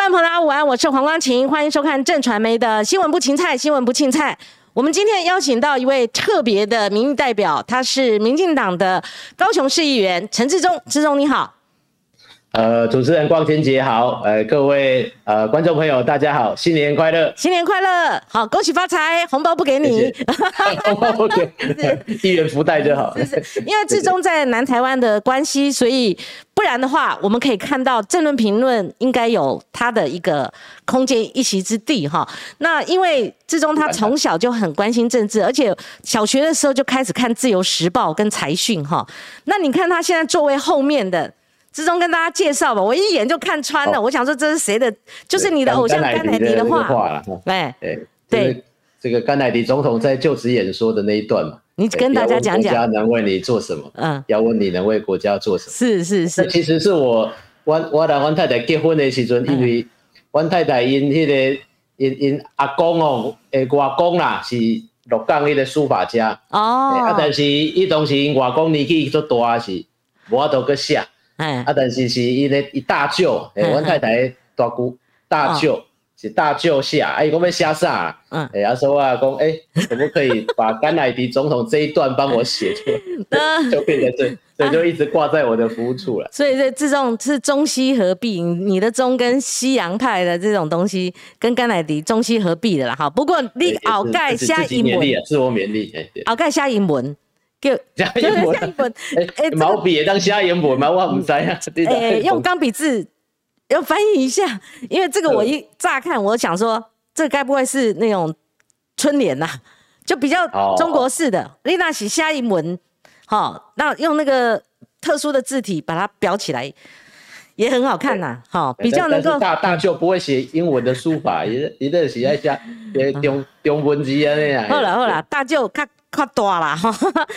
观众朋友大家午安，我是黄光琴，欢迎收看正传媒的新闻不芹菜，新闻不庆菜。我们今天邀请到一位特别的民意代表，他是民进党的高雄市议员陈志忠，志忠你好。呃，主持人光天杰好，呃，各位呃观众朋友大家好，新年快乐，新年快乐，好，恭喜发财，红包不给你，红包不给，一元福袋就好。因为志忠在南台湾的关系，所以不然的话，我们可以看到政论评论应该有他的一个空间一席之地哈。那因为志忠他从小就很关心政治，而且小学的时候就开始看《自由时报》跟财讯哈。那你看他现在座位后面的。之中跟大家介绍吧，我一眼就看穿了。我想说这是谁的？就是你的偶像甘乃迪的话。哎，对，这个甘乃迪总统在就职演说的那一段嘛，你跟大家讲讲。国家能为你做什么？嗯，要问你能为国家做什么？是是是。其实是我我我来我太太结婚的时阵，因为我太太因迄个因因阿公哦，诶外公啦是鹿港迄个书法家哦，啊，但是伊当时因外公年纪足大是无法度去写。哎，啊，但是是伊的一大舅，哎，阮太太大姑大舅是大舅下，哎，我要写啥？嗯，哎，阿说啊，讲，哎，可不可以 把甘乃迪总统这一段帮我写出来？就变成这，所以就一直挂在我的服务处了。所以这这种是中西合璧，你的中跟西洋派的这种东西，跟甘乃迪中西合璧的啦。哈，不过你鳌盖下英文，自我勉励，哎，鳌盖虾英文。叫加盐 本，哎，毛笔也当虾盐本吗？我唔知啊。哎，用钢笔字要翻译一下，因为这个我一乍看，我想说，这该不会是那种春联呐？就比较中国式的。丽娜写虾英文，好，那用那个特殊的字体把它裱起来，也很好看呐。好，比较能够大大就不会写英文的书法，也也得写一下中中文字啊那样。好了好了，大舅看。夸大啦 哈，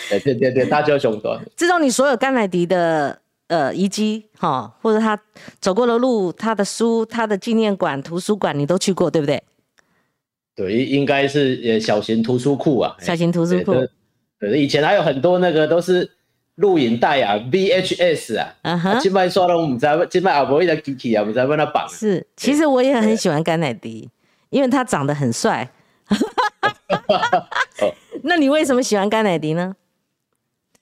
对对对对，大舅兄弟。自从你所有甘乃迪的呃遗迹哈，或者他走过的路、他的书、他的纪念馆、图书馆，你都去过，对不对？对，应该是呃小型图书库啊，小型图书库。对，以前还有很多那个都是录影带啊，VHS 啊，金麦刷了我们在金麦阿伯一的机器啊，我们在问他绑。是，其实我也很喜欢甘乃迪，因为他长得很帅。那你为什么喜欢甘乃迪呢？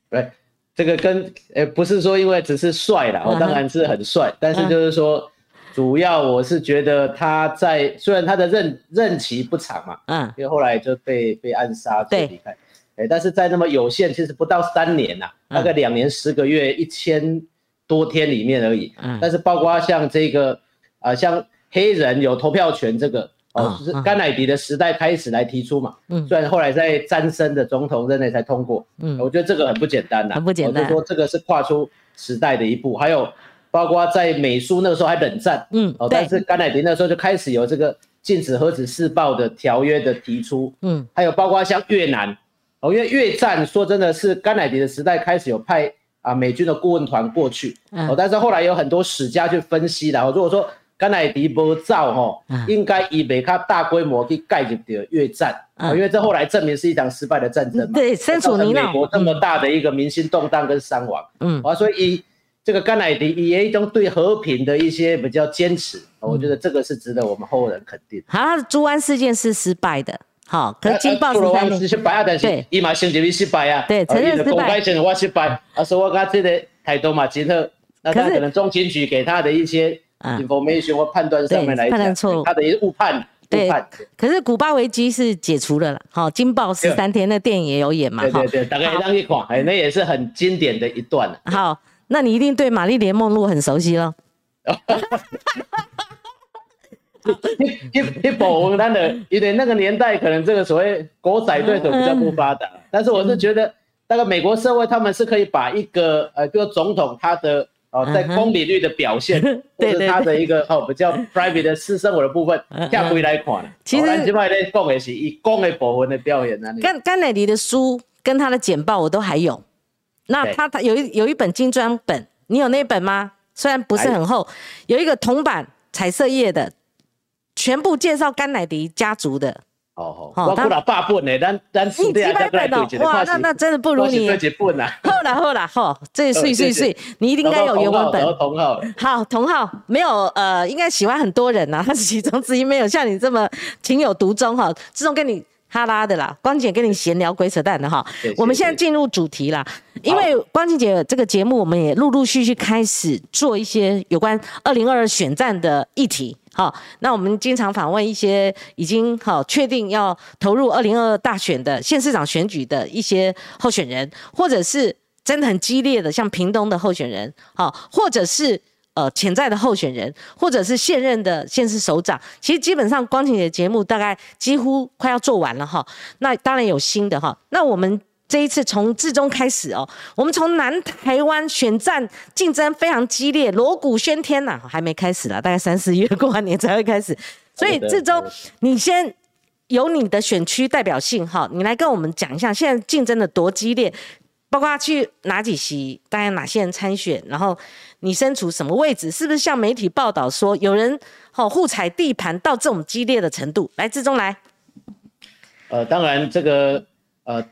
对，这个跟呃不是说因为只是帅啦，我当然是很帅，但是就是说，主要我是觉得他在虽然他的任任期不长嘛，嗯，因为后来就被被暗杀，对，离开，哎，但是在那么有限，其实不到三年呐，大概两年十个月一千多天里面而已，嗯，但是包括像这个啊，像黑人有投票权这个。哦，就是甘乃迪的时代开始来提出嘛，嗯，虽然后来在詹森的总统任内才通过，嗯，我觉得这个很不简单呐，很不简单。就说这个是跨出时代的一步，还有包括在美苏那个时候还冷战，嗯，哦，但是甘乃迪那时候就开始有这个禁止核子试爆的条约的提出，嗯，还有包括像越南，哦，因为越战说真的是甘乃迪的时代开始有派啊美军的顾问团过去，哦，但是后来有很多史家去分析的，哦，如果说。甘乃迪不造吼，应该以美卡大规模去盖入的越战，因为这后来证明是一场失败的战争嘛。对，身处美国这么大的一个民心动荡跟伤亡，嗯，啊，所以这个甘乃迪也一种对和平的一些比较坚持，我觉得这个是值得我们后人肯定。好，朱安事件是失败的，好，可是金报失败啊，但是伊嘛承认伊失败啊，对，承认失败，公开承认我失败，啊，说我跟这个态度嘛，今后那他可能中情局给他的一些。Information 或判断上面来讲，他的误判。对，可是古巴危机是解除了了。好，《金爆》十三天那电影也有演嘛？对对对，大概让一款，哎，那也是很经典的一段。好，那你一定对玛丽莲梦露很熟悉了。一一一保文单的，因为那个年代可能这个所谓狗仔队手比较不发达，但是我是觉得，那个美国社会他们是可以把一个呃，个总统他的。哦，在公比率的表现，或者他的一个哦比较 private 的私生活的部分，下回来看。其实，这块咧讲的是以公的部分的表现啊。甘甘乃迪的书跟他的简报我都还有。那他他有一有一本精装本，你有那本吗？虽然不是很厚，有一个铜版彩色页的，全部介绍甘乃迪家族的哦哦，我不了八本呢，咱咱你几百本哦，哇，那那真的不如你。好了好了好，这碎碎碎，你一定该有原文本。同号。好，同号没有呃，应该喜欢很多人呐，他 是其中之一，没有像你这么情有独钟哈。自从跟你哈拉的啦，光姐跟你闲聊鬼扯淡的哈。我们现在进入主题啦，因为光姐姐这个节目，我们也陆陆续续开始做一些有关二零二二选战的议题。好，那我们经常访问一些已经好确定要投入二零二二大选的县市长选举的一些候选人，或者是真的很激烈的，像屏东的候选人，好，或者是呃潜在的候选人，或者是现任的县市首长。其实基本上光晴的节目大概几乎快要做完了哈。那当然有新的哈。那我们。这一次从至中开始哦，我们从南台湾选战竞争非常激烈，锣鼓喧天呐，还没开始了，大概三四月过完年才会开始。所以至中，你先有你的选区代表性哈，你来跟我们讲一下现在竞争的多激烈，包括去哪几席，大概哪些人参选，然后你身处什么位置，是不是像媒体报道说有人哦互踩地盘到这种激烈的程度？来至中来。呃，当然这个呃。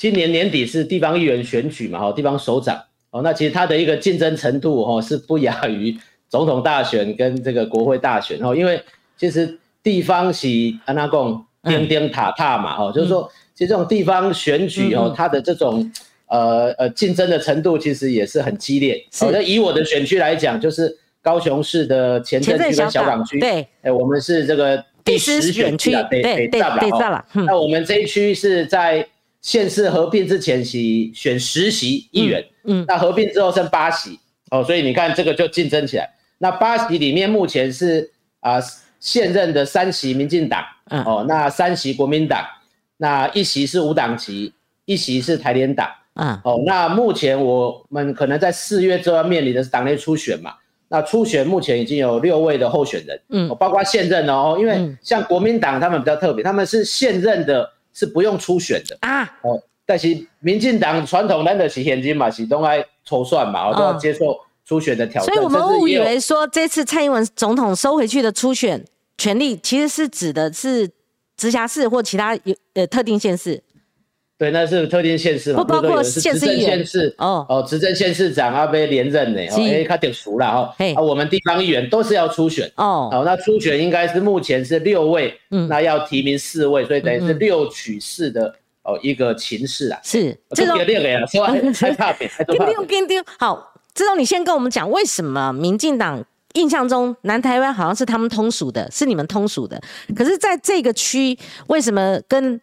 今年年底是地方议员选举嘛，哈，地方首长，哦，那其实它的一个竞争程度，哈，是不亚于总统大选跟这个国会大选，哦，因为其实地方是安那讲钉钉塔塔嘛，哈，就是说，其实这种地方选举，哦，它的这种呃呃竞争的程度其实也是很激烈。好，那以我的选区来讲，就是高雄市的前镇区跟小港区，对，哎，我们是这个第十选区啊，北北站了，那我们这一区是在。县市合并之前是选十席议员，嗯，那合并之后剩八席，哦，所以你看这个就竞争起来。那八席里面目前是啊现任的三席民进党，哦，那三席国民党，那一席是无党籍，一席是台联党，嗯，哦，那目前我们可能在四月就要面临的是党内初选嘛，那初选目前已经有六位的候选人，嗯，包括现任的哦，因为像国民党他们比较特别，他们是现任的。是不用初选的啊，哦，但是民进党传统难得是现金嘛，是都爱筹算嘛，我都要接受初选的挑战。所以我们误以为说这次蔡英文总统收回去的初选权利，其实是指的是直辖市或其他有呃特定县市。对，那是特定县市嘛，不包括县市议员哦哦，执政县市长要被连任呢，哎，他点熟了哈。啊，我们地方议员都是要初选哦。好，那初选应该是目前是六位，嗯，那要提名四位，所以等于是六取四的哦一个情势啊。是，这种六个呀，说 害怕别，丢丢丢丢。好，这种你先跟我们讲，为什么民进党印象中南台湾好像是他们通属的，是你们通属的，可是在这个区为什么跟？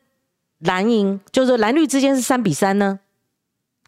蓝营就是蓝绿之间是三比三呢，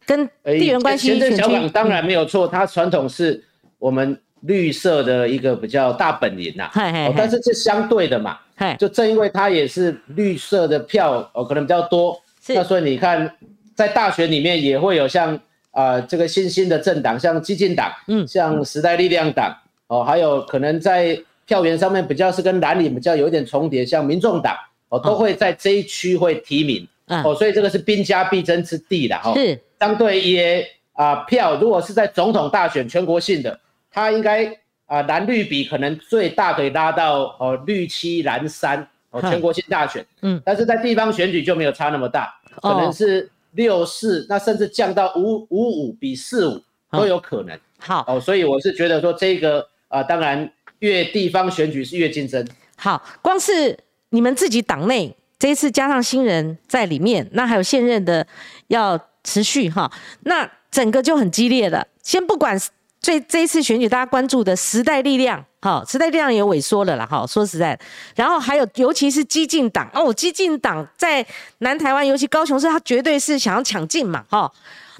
跟地缘关系。前小港当然没有错，它传统是我们绿色的一个比较大本营呐。但是这相对的嘛，就正因为它也是绿色的票哦，可能比较多。那所以你看，在大选里面也会有像啊这个新兴的政党，像激进党，嗯，像时代力量党哦，还有可能在票源上面比较是跟蓝领比较有一点重叠，像民众党。哦，都会在这一区会提名，哦，所以这个是兵家必争之地的哈。是。相对也啊票，如果是在总统大选全国性的，它应该啊蓝绿比可能最大可以拉到哦绿七蓝三哦全国性大选，嗯，但是在地方选举就没有差那么大，可能是六四，那甚至降到五五五比四五都有可能。好。哦，所以我是觉得说这个啊，当然越地方选举是越竞争。好，光是。你们自己党内这一次加上新人在里面，那还有现任的要持续哈，那整个就很激烈了。先不管最这一次选举大家关注的时代力量，哈，时代力量也萎缩了啦，哈，说实在，然后还有尤其是激进党哦，激进党在南台湾，尤其高雄市，他绝对是想要抢进嘛，哈。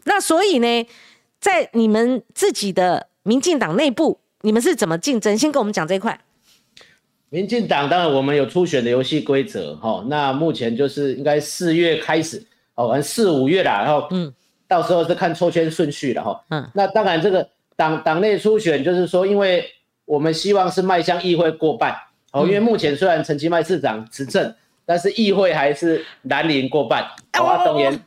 那所以呢，在你们自己的民进党内部，你们是怎么竞争？先跟我们讲这一块。民进党当然我们有初选的游戏规则哈，那目前就是应该四月开始哦，完四五月啦，然后嗯，到时候是看抽签顺序了哈，嗯，那当然这个党党内初选就是说，因为我们希望是迈向议会过半哦，因为目前虽然陈其迈市长执政，但是议会还是南林过半，好啊，当然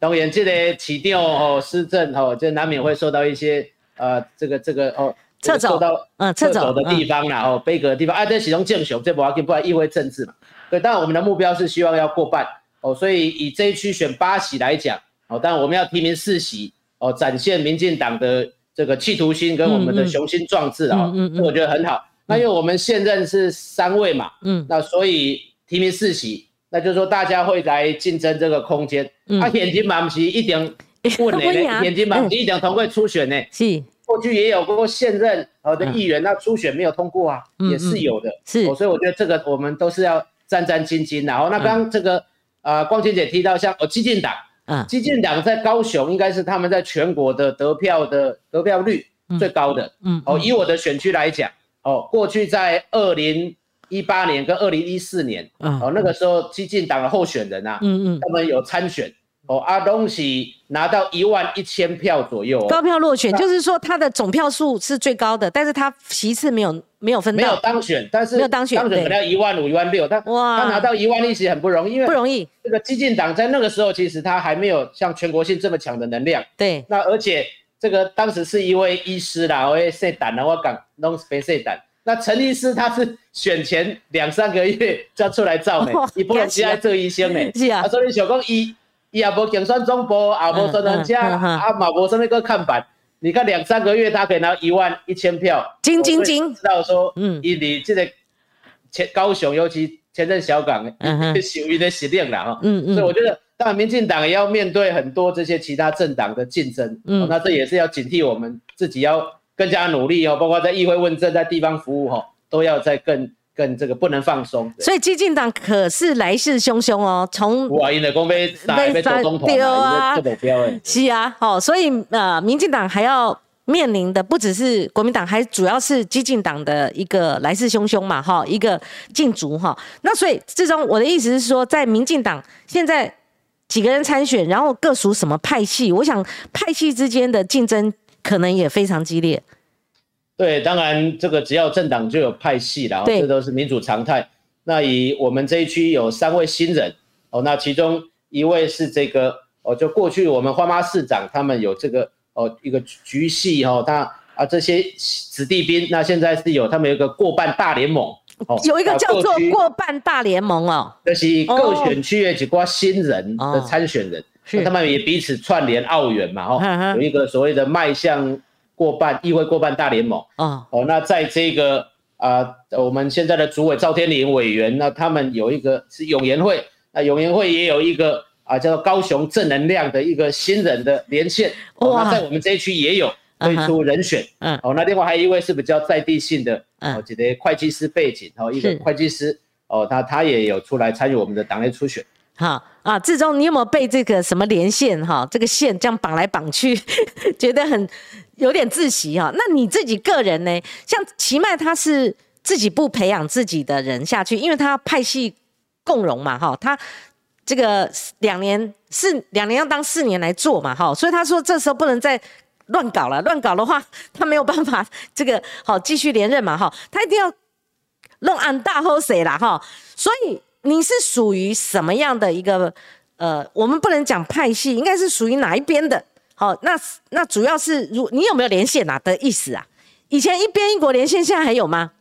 当然这个起调哦施政哦，就难免会受到一些呃这个这个哦。撤走到嗯撤走的地方啦，哦，悲歌的地方，啊，这其中正雄，这不要紧，不然意味政治嘛。对，当然我们的目标是希望要过半哦，所以以这一区选八席来讲，哦，当然我们要提名四席哦，展现民进党的这个企图心跟我们的雄心壮志啊，嗯嗯，我觉得很好。那因为我们现任是三位嘛，嗯，那所以提名四席，那就是说大家会来竞争这个空间。啊，眼睛满不是一定 问的呢，眼睛嘛不是一定通过初选呢。是，过去也有过现任呃的议员，那初选没有通过啊，也是有的。是，所以我觉得这个我们都是要战战兢兢。然后，那刚刚这个呃光晴姐提到像哦，激进党，嗯，激进党在高雄应该是他们在全国的得票的得票率最高的。嗯，哦，以我的选区来讲。哦，过去在二零一八年跟二零一四年，哦，那个时候激进党的候选人啊，嗯嗯，他们有参选，哦，阿东喜拿到一万一千票左右，高票落选，就是说他的总票数是最高的，但是他席次没有没有分到，没有当选，但是没有当选，当选可能要一万五、一万六，但哇，他拿到一万一席很不容易，因为不容易。这个激进党在那个时候其实他还没有像全国性这么强的能量，对，那而且。这个当时是一位医师啦，我也说胆了，我讲弄非说胆。那陈医师他是选前两三个月就出来造美，你不能期待做医生 啊，所以想讲伊伊也无竞选总部，也无专人车，啊嘛无什么个看板。你看两三个月他可以拿一万一千票，金金金，知道说，嗯，伊离这个前高雄，尤其前阵小港，属于的实力啦哈。嗯嗯，所以我觉得。当然，民进党也要面对很多这些其他政党的竞争，嗯，那这也是要警惕我们自己要更加努力哦，包括在议会问政、在地方服务哈，都要在更更这个不能放松。所以，激进党可是来势汹汹哦，从哇，因的公被被做总统啊，这标哎，是啊，好，所以呃，民进党还要面临的不只是国民党，还主要是激进党的一个来势汹汹嘛，哈，一个竞逐哈。那所以，最终我的意思是说，在民进党现在。几个人参选，然后各属什么派系？我想派系之间的竞争可能也非常激烈。对，当然这个只要政党就有派系了，这都是民主常态。那以我们这一区有三位新人哦，那其中一位是这个哦，就过去我们花妈市长他们有这个哦一个局系哦，他啊这些子弟兵，那现在是有他们有一个过半大联盟。有一个叫做过半大联盟哦，这是各选区的几挂新人的参选人，他们也彼此串联澳元嘛，哦，有一个所谓的迈向过半议会过半大联盟，哦，哦，那在这个啊，我们现在的主委赵天麟委员，那他们有一个是永延会，那永延会也有一个啊叫做高雄正能量的一个新人的连线，哦那在我们这一区也有。推出人选，嗯，哦，那另外还有一位是比较在地性的，哦，这个会计师背景，哦，一个会计师，哦，他他也有出来参与我们的党内初选。哈啊，志忠，你有没有被这个什么连线哈，这个线这样绑来绑去，觉得很有点窒息哈？那你自己个人呢？像奇迈他是自己不培养自己的人下去，因为他派系共荣嘛，哈，他这个两年四两年要当四年来做嘛，哈，所以他说这时候不能再。乱搞了，乱搞的话，他没有办法这个好继续连任嘛哈，他一定要弄安大喝水啦哈，所以你是属于什么样的一个呃，我们不能讲派系，应该是属于哪一边的？好，那那主要是如你有没有连线啊的意思啊？以前一边一国连线，现在还有吗？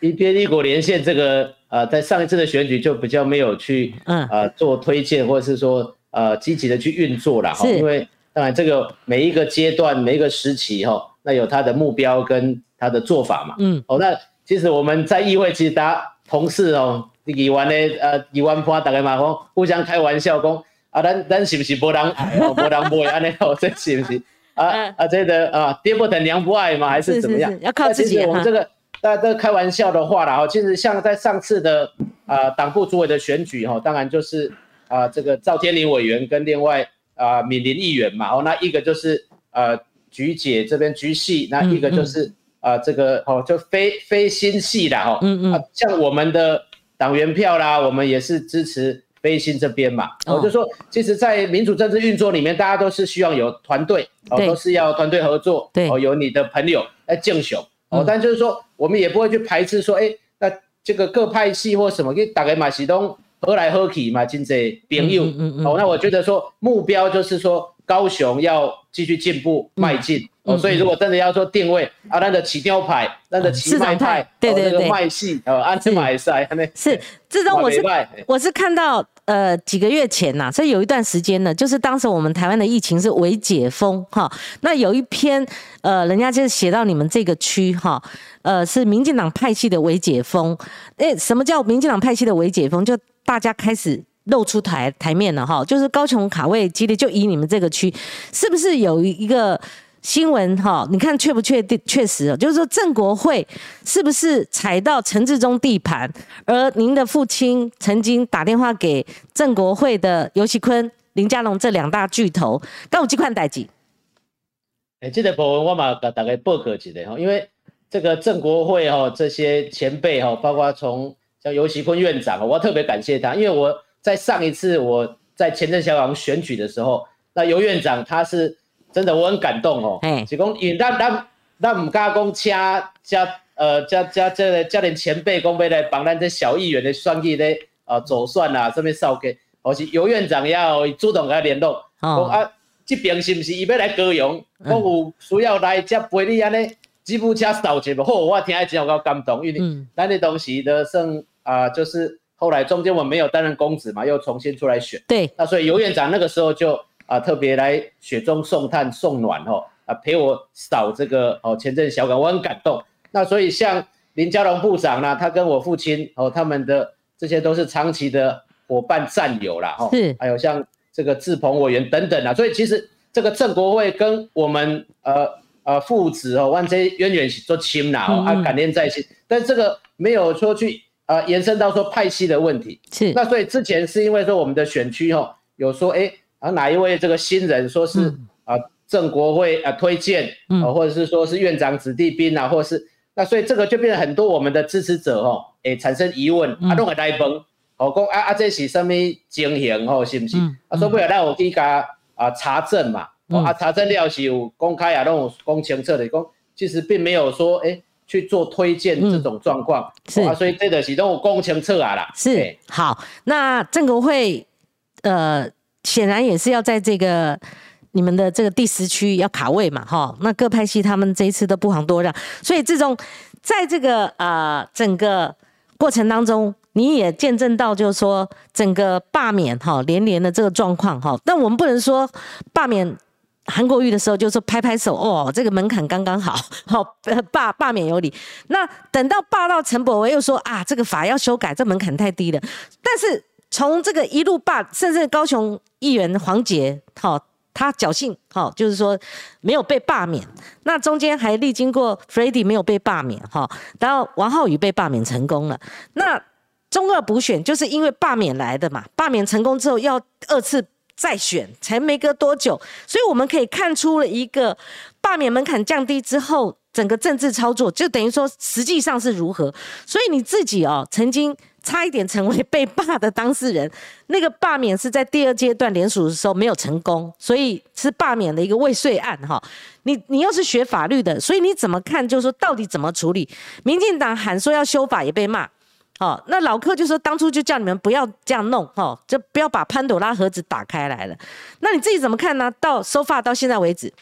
一边一国连线这个呃，在上一次的选举就比较没有去嗯呃做推荐或者是说呃积极的去运作了哈，因为。当然，这个每一个阶段、每一个时期，哈，那有它的目标跟它的做法嘛。嗯，哦，那其实我们在议会，其实大家同事哦，议员的呃，二员派大概嘛讲，互相开玩笑讲，啊，咱咱是不是无人爱 哦，无人爱安尼 哦，这是不是？啊啊，这个啊，爹不疼娘不爱嘛？还是怎么样？要靠自己我们这个大家都开玩笑的话啦哈。其实像在上次的啊党部主委的选举哈，当然就是啊这个赵天林委员跟另外。啊，敏林议员嘛，哦，那一个就是呃菊姐这边菊系，那一个就是啊这个哦就非非新系的哦，嗯嗯，像我们的党员票啦，我们也是支持非新这边嘛，我就说，其实，在民主政治运作里面，大家都是希望有团队，哦，都是要团队合作，对，哦，有你的朋友来竞选，哦，但就是说，我们也不会去排斥说，哎，那这个各派系或什么，给打给马西东。喝来喝去嘛，真济朋友。哦。那我觉得说目标就是说，高雄要继续进步迈进。哦，所以如果真的要做定位啊，那的起雕牌，那的起卖派，对对对，卖系哦，安全买赛，是这种我是我是看到呃几个月前呐，所以有一段时间呢，就是当时我们台湾的疫情是微解封哈，那有一篇呃，人家就是写到你们这个区哈，呃，是民进党派系的微解封，哎，什么叫民进党派系的微解封？就大家开始。露出台台面了哈，就是高雄卡位激烈，就以你们这个区，是不是有一个新闻哈？你看确不确定？确实，就是说郑国会是不是踩到陈志忠地盘？而您的父亲曾经打电话给郑国会的尤其坤、林佳龙这两大巨头，跟我几款代志。哎，这个部分我嘛大概报告一下哈，因为这个郑国会哈这些前辈哈，包括从像尤其坤院长，我特别感谢他，因为我。在上一次我在前镇小港选举的时候，那尤院长他是真的，我很感动哦。哎，只讲因咱咱咱唔敢讲请加呃加加这个加点前辈讲要来帮咱这小议员的选举咧啊走算啊，这边扫给，而是尤院长要主动跟他联络。哦啊，这边是不是伊要来高雄？我有需要来接陪你安尼吉普车扫一无？好，我听起真有够感动，因为咱的东西的剩啊就是。后来中间我没有担任公职嘛，又重新出来选。对，那所以尤院长那个时候就啊特别来雪中送炭送暖哦，啊陪我扫这个哦前阵小港，我很感动。那所以像林佳龙部长呢，他跟我父亲哦他们的这些都是长期的伙伴战友啦，哦，是，还有像这个志鹏委员等等啊，所以其实这个郑国会跟我们呃呃父子哦，万这渊源都亲啦，哦啊感念在心，但这个没有说去。啊，延伸到说派系的问题。是，那所以之前是因为说我们的选区哈有说，哎啊哪一位这个新人说是啊郑国会啊推荐，啊或者是说是院长子弟兵啊，或者是那所以这个就变成很多我们的支持者哈，哎产生疑问，啊弄个来崩，哦讲啊啊这是什么情形吼，是不是？啊说不了，那我给加啊查证嘛，啊查证料是有公开啊，那种公清澈的，公其实并没有说哎。去做推荐这种状况是啊，所以这个是都工程测啊啦。是好，那郑国会呃，显然也是要在这个你们的这个第十区要卡位嘛，哈。那各派系他们这一次都不遑多让，所以这种在这个呃整个过程当中，你也见证到就是说整个罢免哈连连的这个状况哈。但我们不能说罢免。韩国瑜的时候就说拍拍手哦，这个门槛刚刚好，好 罢罢免有理。那等到罢到陈柏维又说啊，这个法要修改，这门槛太低了。但是从这个一路罢，甚至高雄议员黄杰，好，他侥幸，好，就是说没有被罢免。那中间还历经过 f r e d d y 没有被罢免，哈，然后王浩宇被罢免成功了。那中二补选就是因为罢免来的嘛，罢免成功之后要二次。再选才没隔多久，所以我们可以看出了一个罢免门槛降低之后，整个政治操作就等于说实际上是如何。所以你自己哦，曾经差一点成为被罢的当事人，那个罢免是在第二阶段联署的时候没有成功，所以是罢免的一个未遂案哈。你你又是学法律的，所以你怎么看？就是说到底怎么处理？民进党喊说要修法也被骂。好，那老柯就说当初就叫你们不要这样弄，哈，就不要把潘朵拉盒子打开来了。那你自己怎么看呢？到收发到现在为止，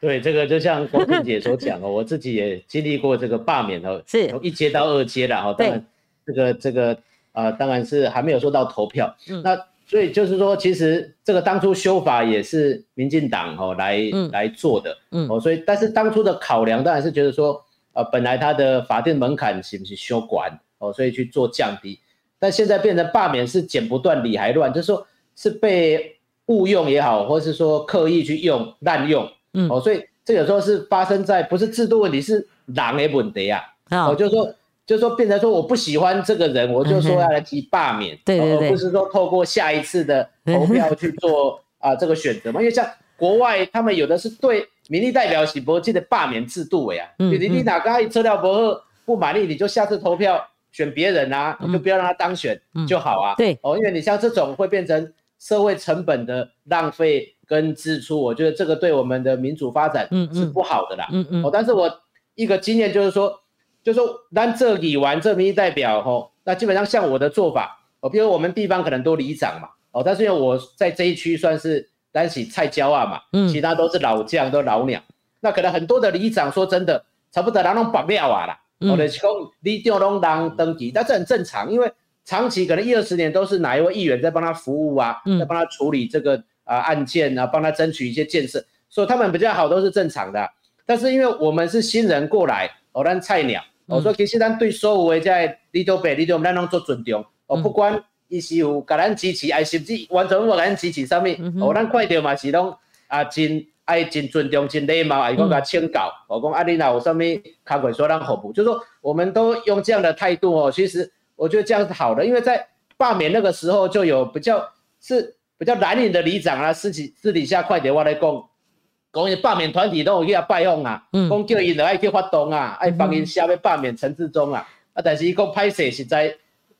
对这个就像光平姐所讲哦，我自己也经历过这个罢免哦，是从一阶到二阶了哈。当然，这个这个啊，当然是还没有说到投票。那所以就是说，其实这个当初修法也是民进党哦来来做的，嗯哦，所以但是当初的考量当然是觉得说。呃，本来它的法定门槛是不是修管哦，所以去做降低，但现在变成罢免是剪不断理还乱，就是说是被误用也好，或是说刻意去用滥用，嗯。哦，所以这有时候是发生在不是制度问题，是狼的问题啊，哦，就是说就是说变成说我不喜欢这个人，我就说要来提罢免，对对对，而不是说透过下一次的投票去做 啊这个选择嘛，因为像国外他们有的是对。民意代表是不记得罢免制度为啊，你你哪个车料不合不满意，你就下次投票选别人啊，你就不要让他当选就好啊。对哦，因为你像这种会变成社会成本的浪费跟支出，我觉得这个对我们的民主发展是不好的啦。嗯嗯。哦，但是我一个经验就是说，就是说当这里完这民意代表吼，那基本上像我的做法，哦，比如我们地方可能都里长嘛，哦，但是因为我在这一区算是单喜菜椒啊嘛，嗯，其他都是老将，都老鸟。那可能很多的里长，说真的，差不多人拢白了啊啦。我的讲里长拢当登记，但这很正常，因为长期可能一二十年都是哪一位议员在帮他服务啊，在帮他处理这个啊案件啊，帮他争取一些建设，所以他们比较好都是正常的。但是因为我们是新人过来，哦，咱菜鸟，我说其实咱对所有的在里头北里头，咱拢做尊重，哦，不管伊是有甲咱支持，还甚至完全无甲咱支持啥物，哦，咱看到嘛是拢啊真。爱真尊重、真礼貌，还讲甲请教。我讲啊，你若有啥物卡鬼说让服务，就是说我们都用这样的态度哦。其实我觉得这样是好的，因为在罢免那个时候就有比较是比较蓝领的里长啊，私底私底下快点我来讲，讲伊罢免团体都有去啊拜访啊，讲叫伊来去发动啊，爱帮伊下面罢免陈志忠啊。啊，但是伊讲拍摄实在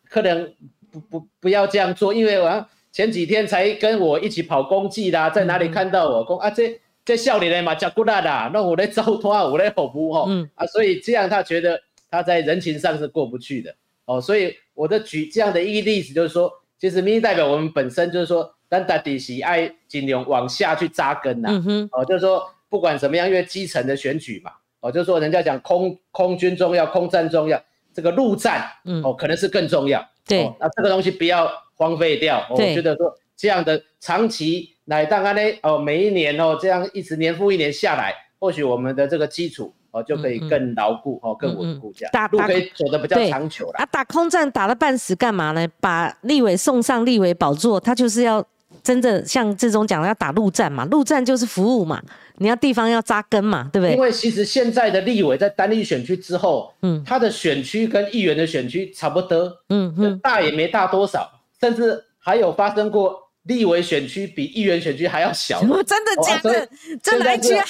可能不不不要这样做，因为我前几天才跟我一起跑公祭啦，在哪里看到我讲啊这。这笑脸的嘛，叫古拉的，那我来招托，我来服务吼，啊，所以这样他觉得他在人情上是过不去的。哦，所以我的举这样的一个例子就是说，其实民意代表我们本身就是说，但到底喜爱尽量往下去扎根呐，哦，就是说不管怎么样，因为基层的选举嘛，哦，就是说人家讲空空军重要，空战重要，这个陆战，哦，可能是更重要，对，那这个东西不要荒废掉，我觉得说这样的长期。来，当然呢，哦，每一年哦，这样一直年复一年下来，或许我们的这个基础哦就可以更牢固哦，更稳固，这样。路可以走得比较长久了。啊，打空战打了半死干嘛呢？把立委送上立委宝座，他就是要真的像志忠讲的，要打陆战嘛，陆战就是服务嘛，你要地方要扎根嘛，对不对？因为其实现在的立委在单立选区之后，嗯，他的选区跟议员的选区差不多，嗯嗯，大也没大多少，甚至还有发生过。立委选区比议员选区还要小，真的假的？真的区啊？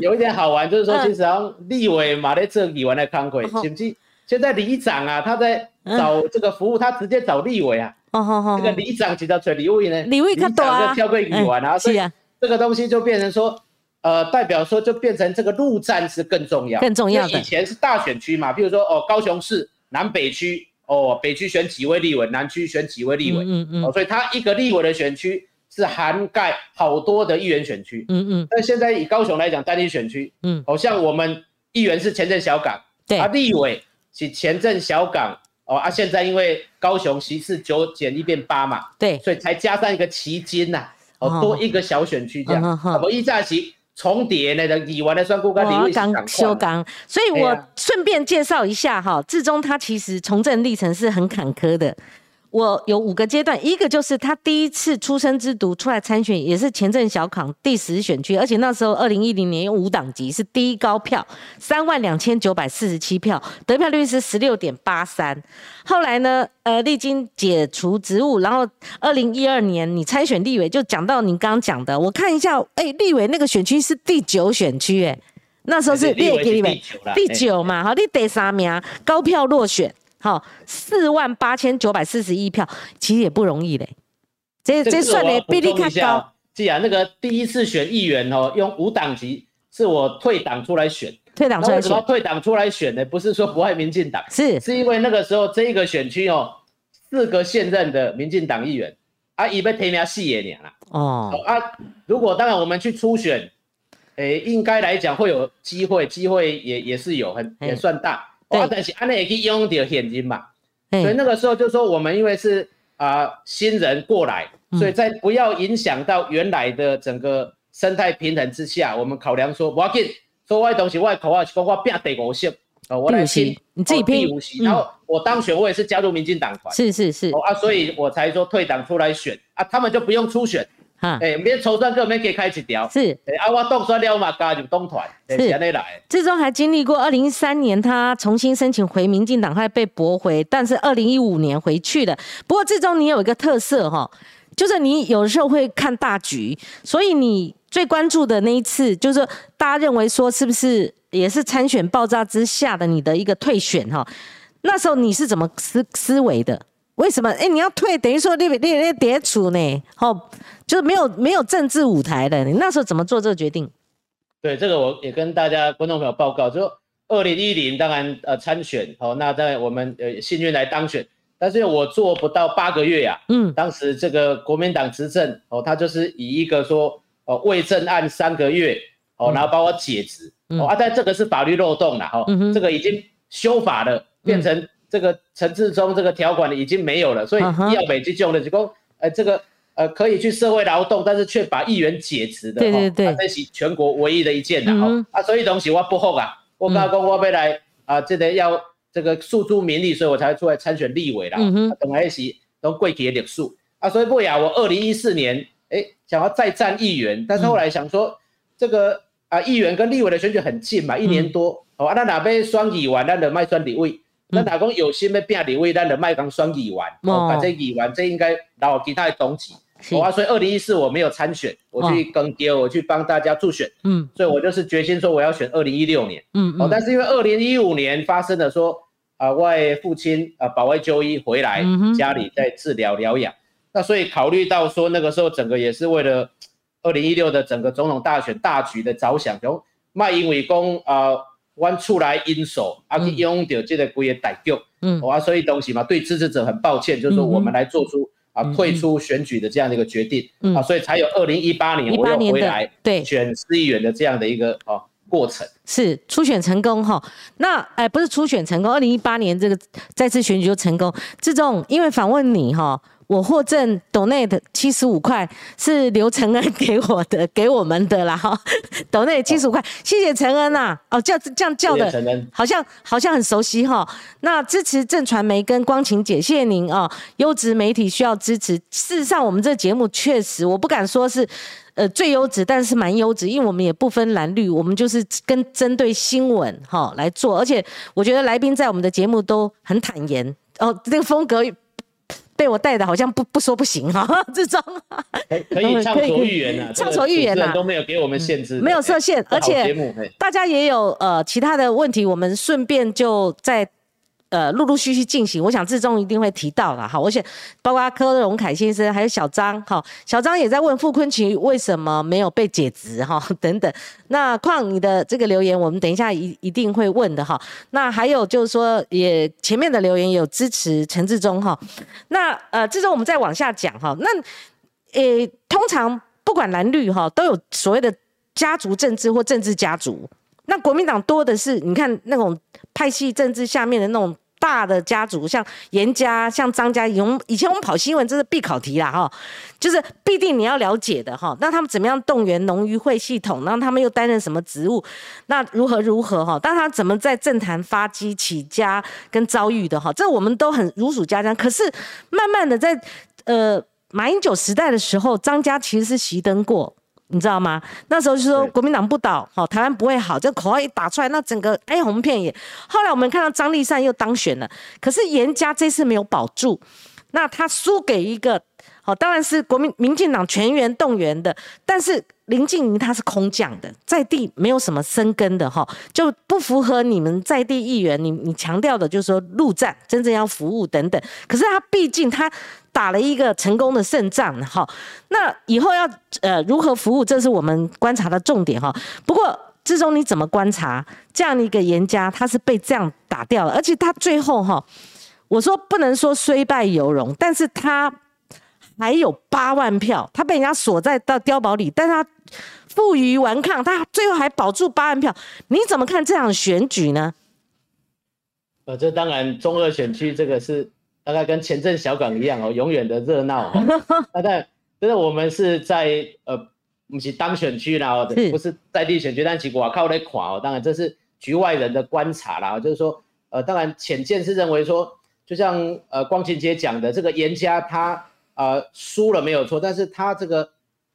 有一点好玩，就是说，其实立委马在这里玩的康会，甚至现在里长啊，他在找这个服务，他直接找立委啊。哦哦哦。这个里长直接找立委呢？立委可多啊。就跳过议员啊，所以这个东西就变成说，呃，代表说就变成这个陆战是更重要，更重要的。以前是大选区嘛，比如说哦，高雄市南北区。哦，北区选几位立委，南区选几位立委，嗯嗯，哦，所以他一个立委的选区是涵盖好多的议员选区，嗯嗯。但现在以高雄来讲，单一选区，嗯，好像我们议员是前镇小港，对，啊，立委是前镇小港，哦啊，现在因为高雄席次九减一变八嘛，对，所以才加上一个旗津呐，哦，多一个小选区这样，啊不，一炸旗。重叠那个以完的算过关李伟刚修刚，所以我顺便介绍一下哈，志忠他其实从政历程是很坎坷的。我有五个阶段，一个就是他第一次出生之犊出来参选，也是前镇小康第十选区，而且那时候二零一零年用五党籍是第一高票，三万两千九百四十七票，得票率是十六点八三。后来呢，呃，历经解除职务，然后二零一二年你参选立委，就讲到你刚刚讲的，我看一下，哎，立委那个选区是第九选区，哎，那时候是列给立委第九嘛，好，你第三名，高票落选。好，四万八千九百四十一票，其实也不容易嘞。这这算的比例看高。既然那个第一次选议员哦，用五党籍，是我退党出来选。退党出来选。退党出来选呢？不是说不爱民进党，是是因为那个时候这一个选区哦，四个现任的民进党议员啊，已被提名四年了。哦啊，如果当然我们去初选，诶，应该来讲会有机会，机会也也是有，很也算大。哦，但是安内也可以用到现金嘛，所以那个时候就说我们因为是啊新人过来，所以在不要影响到原来的整个生态平衡之下，我们考量说我要紧，所以我东西我口号是讲我拼第五席，哦，我来拼，你自己拼第五席，然后我当选我也是加入民进党团，是是是，啊，所以我才说退党出来选啊，他们就不用初选。哎，免筹算课免给开一条，是，啊，我动算了嘛，加入东团，是安尼来。之中还经历过二零一三年，他重新申请回民进党，还被驳回，但是二零一五年回去了。不过之中你有一个特色哈，就是你有时候会看大局，所以你最关注的那一次，就是大家认为说是不是也是参选爆炸之下的你的一个退选哈？那时候你是怎么思思维的？为什么？哎，你要退，等于说你你你叠处呢？好，就是没有没有政治舞台的。你那时候怎么做这个决定？对，这个我也跟大家观众朋友报告，就二零一零当然呃参选，好，那在我们呃幸运来当选，但是我做不到八个月呀，嗯，当时这个国民党执政哦，他就是以一个说哦未正案三个月哦，然后把我解职哦，啊，但这个是法律漏洞了哈，这个已经修法了，变成这个陈志忠这个条款已经没有了，所以要美去救的就讲，呃，这个呃可以去社会劳动，但是却把议员解职的，对对对，这是全国唯一的一件的哈，啊，所以东西我不好啊，我刚刚我要来啊，这个要。这个诉诸民利，所以我才出来参选立委啦。等来是都贵给历数啊，所以不呀，我二零一四年哎想要再战议员，但是后来想说这个啊议员跟立委的选举很近嘛，一年多哦，啊那哪边双议员，咱就卖双立委，那打工有心要变立委，咱就卖讲双议员，哦，把这议员这应该然后其他的东西。好啊，所以二零一四我没有参选，我去跟爹，我去帮大家助选，嗯，所以我就是决心说我要选二零一六年，嗯哦，但是因为二零一五年发生了说啊，外父亲啊保外就医回来，家里在治疗疗养，那所以考虑到说那个时候整个也是为了二零一六的整个总统大选大局的着想，从卖因为公啊弯出来因手啊去用掉这个规个代局，嗯，啊，所以东西嘛对支持者很抱歉，就是说我们来做出。啊，退出选举的这样的一个决定啊，所以才有二零一八年我又回来对选市议员的这样的一个啊过程。是初选成功哈，那哎不是初选成功，二零一八年这个再次选举就成功。这种因为访问你哈。我获赠 donate 七十五块是刘承恩给我的，给我们的啦哈，donate 七十五块，谢谢承恩呐，哦叫这样叫的，好像好像很熟悉哈。那支持正传媒跟光晴姐，谢谢您啊，优质媒体需要支持。事实上，我们这个节目确实，我不敢说是呃最优质，但是蛮优质，因为我们也不分蓝绿，我们就是跟针对新闻哈来做，而且我觉得来宾在我们的节目都很坦言哦，这个风格。被我带的好像不不说不行哈，这种可以畅所欲言啊，畅所欲言啊，都没有给我们限制，没有设限，而且大家也有呃其他的问题，我们顺便就在。呃，陆陆续续进行，我想志忠一定会提到了哈。我想包括柯荣凯先生，还有小张哈，小张也在问傅昆萁为什么没有被解职哈 等等。那况你的这个留言，我们等一下一一定会问的哈。那还有就是说，也前面的留言有支持陈志忠哈。那呃，志忠我们再往下讲哈。那呃，通常不管蓝绿哈，都有所谓的家族政治或政治家族。那国民党多的是，你看那种派系政治下面的那种大的家族，像严家、像张家，以以前我们跑新闻，这是必考题啦，哈，就是必定你要了解的哈。那他们怎么样动员农渔会系统？然后他们又担任什么职务？那如何如何哈？但他怎么在政坛发迹起家跟遭遇的哈？这我们都很如数家珍。可是慢慢的在呃马英九时代的时候，张家其实是熄灯过。你知道吗？那时候就说国民党不倒，好，台湾不会好。这口号一打出来，那整个哀鸿遍野。后来我们看到张立善又当选了，可是严家这次没有保住，那他输给一个，好，当然是国民民进党全员动员的，但是林静怡他是空降的，在地没有什么生根的哈，就不符合你们在地议员，你你强调的就是说陆战真正要服务等等。可是他毕竟他。打了一个成功的胜仗，哈，那以后要呃如何服务，这是我们观察的重点，哈。不过志忠你怎么观察这样的一个严家，他是被这样打掉了，而且他最后哈，我说不能说虽败犹荣，但是他还有八万票，他被人家锁在到碉堡里，但他负隅顽抗，他最后还保住八万票，你怎么看这场选举呢？呃，这当然中二选区这个是。大概跟前镇小港一样哦，永远的热闹。那但就是我们是在呃，不是当选区啦，不是在地选区，但其实我靠在垮哦。当然这是局外人的观察啦，就是说呃，当然浅见是认为说，就像呃光晴姐讲的，这个严家他呃输了没有错，但是他这个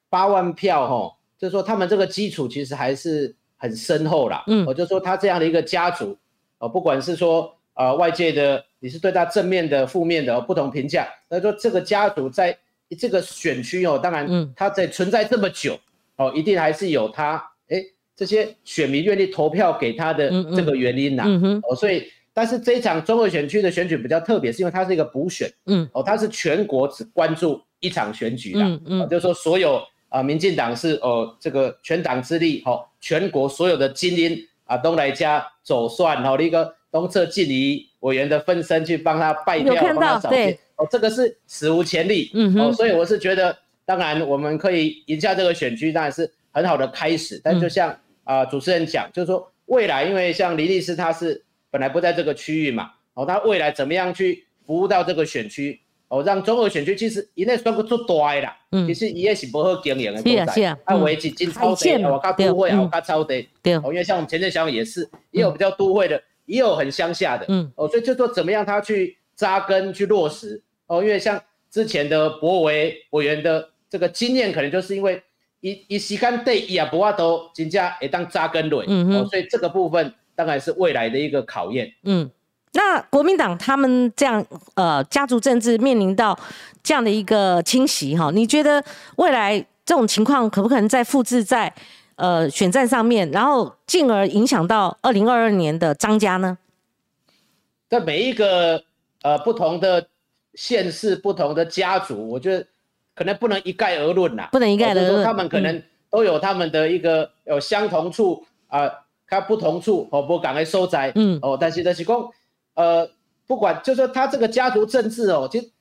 八万票哈，就是说他们这个基础其实还是很深厚啦。嗯，我就说他这样的一个家族哦，不管是说。呃，外界的你是对他正面的、负面的不同评价。那说这个家族在这个选区哦，当然，嗯，他在存在这么久哦，一定还是有他哎这些选民愿意投票给他的这个原因呐。嗯哼。哦，所以但是这一场中二选区的选举比较特别，是因为它是一个补选。嗯。哦，它是全国只关注一场选举的。嗯嗯。就是说所有啊，民进党是哦这个全党之力，哦，全国所有的精英啊都来家走算，哦，一个。东侧进移委员的分身去帮他拜掉，帮他扫对，哦，这个是史无前例，嗯哦，所以我是觉得，当然我们可以赢下这个选区，当然是很好的开始，但就像啊主持人讲，就是说未来，因为像林律师他是本来不在这个区域嘛，哦，他未来怎么样去服务到这个选区？哦，让中和选区其实因为算个做大啦，嗯，其实伊也是不好经营的所在，啊，维持真超地，我靠都会啊，我靠超地，对，哦，因为像我们前阵小也是，也有比较都会的，也有很乡下的，嗯，哦，所以就说怎么样他去扎根去落实，哦，因为像之前的博维委员的这个经验，可能就是因为一一时间对也不话都真正会当扎根落，嗯哦，所以这个部分当然是未来的一个考验，嗯。那国民党他们这样呃家族政治面临到这样的一个侵袭哈，你觉得未来这种情况可不可能再复制在呃选战上面，然后进而影响到二零二二年的张家呢？在每一个呃不同的县市、不同的家族，我觉得可能不能一概而论呐，不能一概而论，他们可能都有他们的一个有相同处啊，它不同处哦，不敢来收窄，嗯哦，但是但是讲。呃，不管就说他这个家族政治哦，其实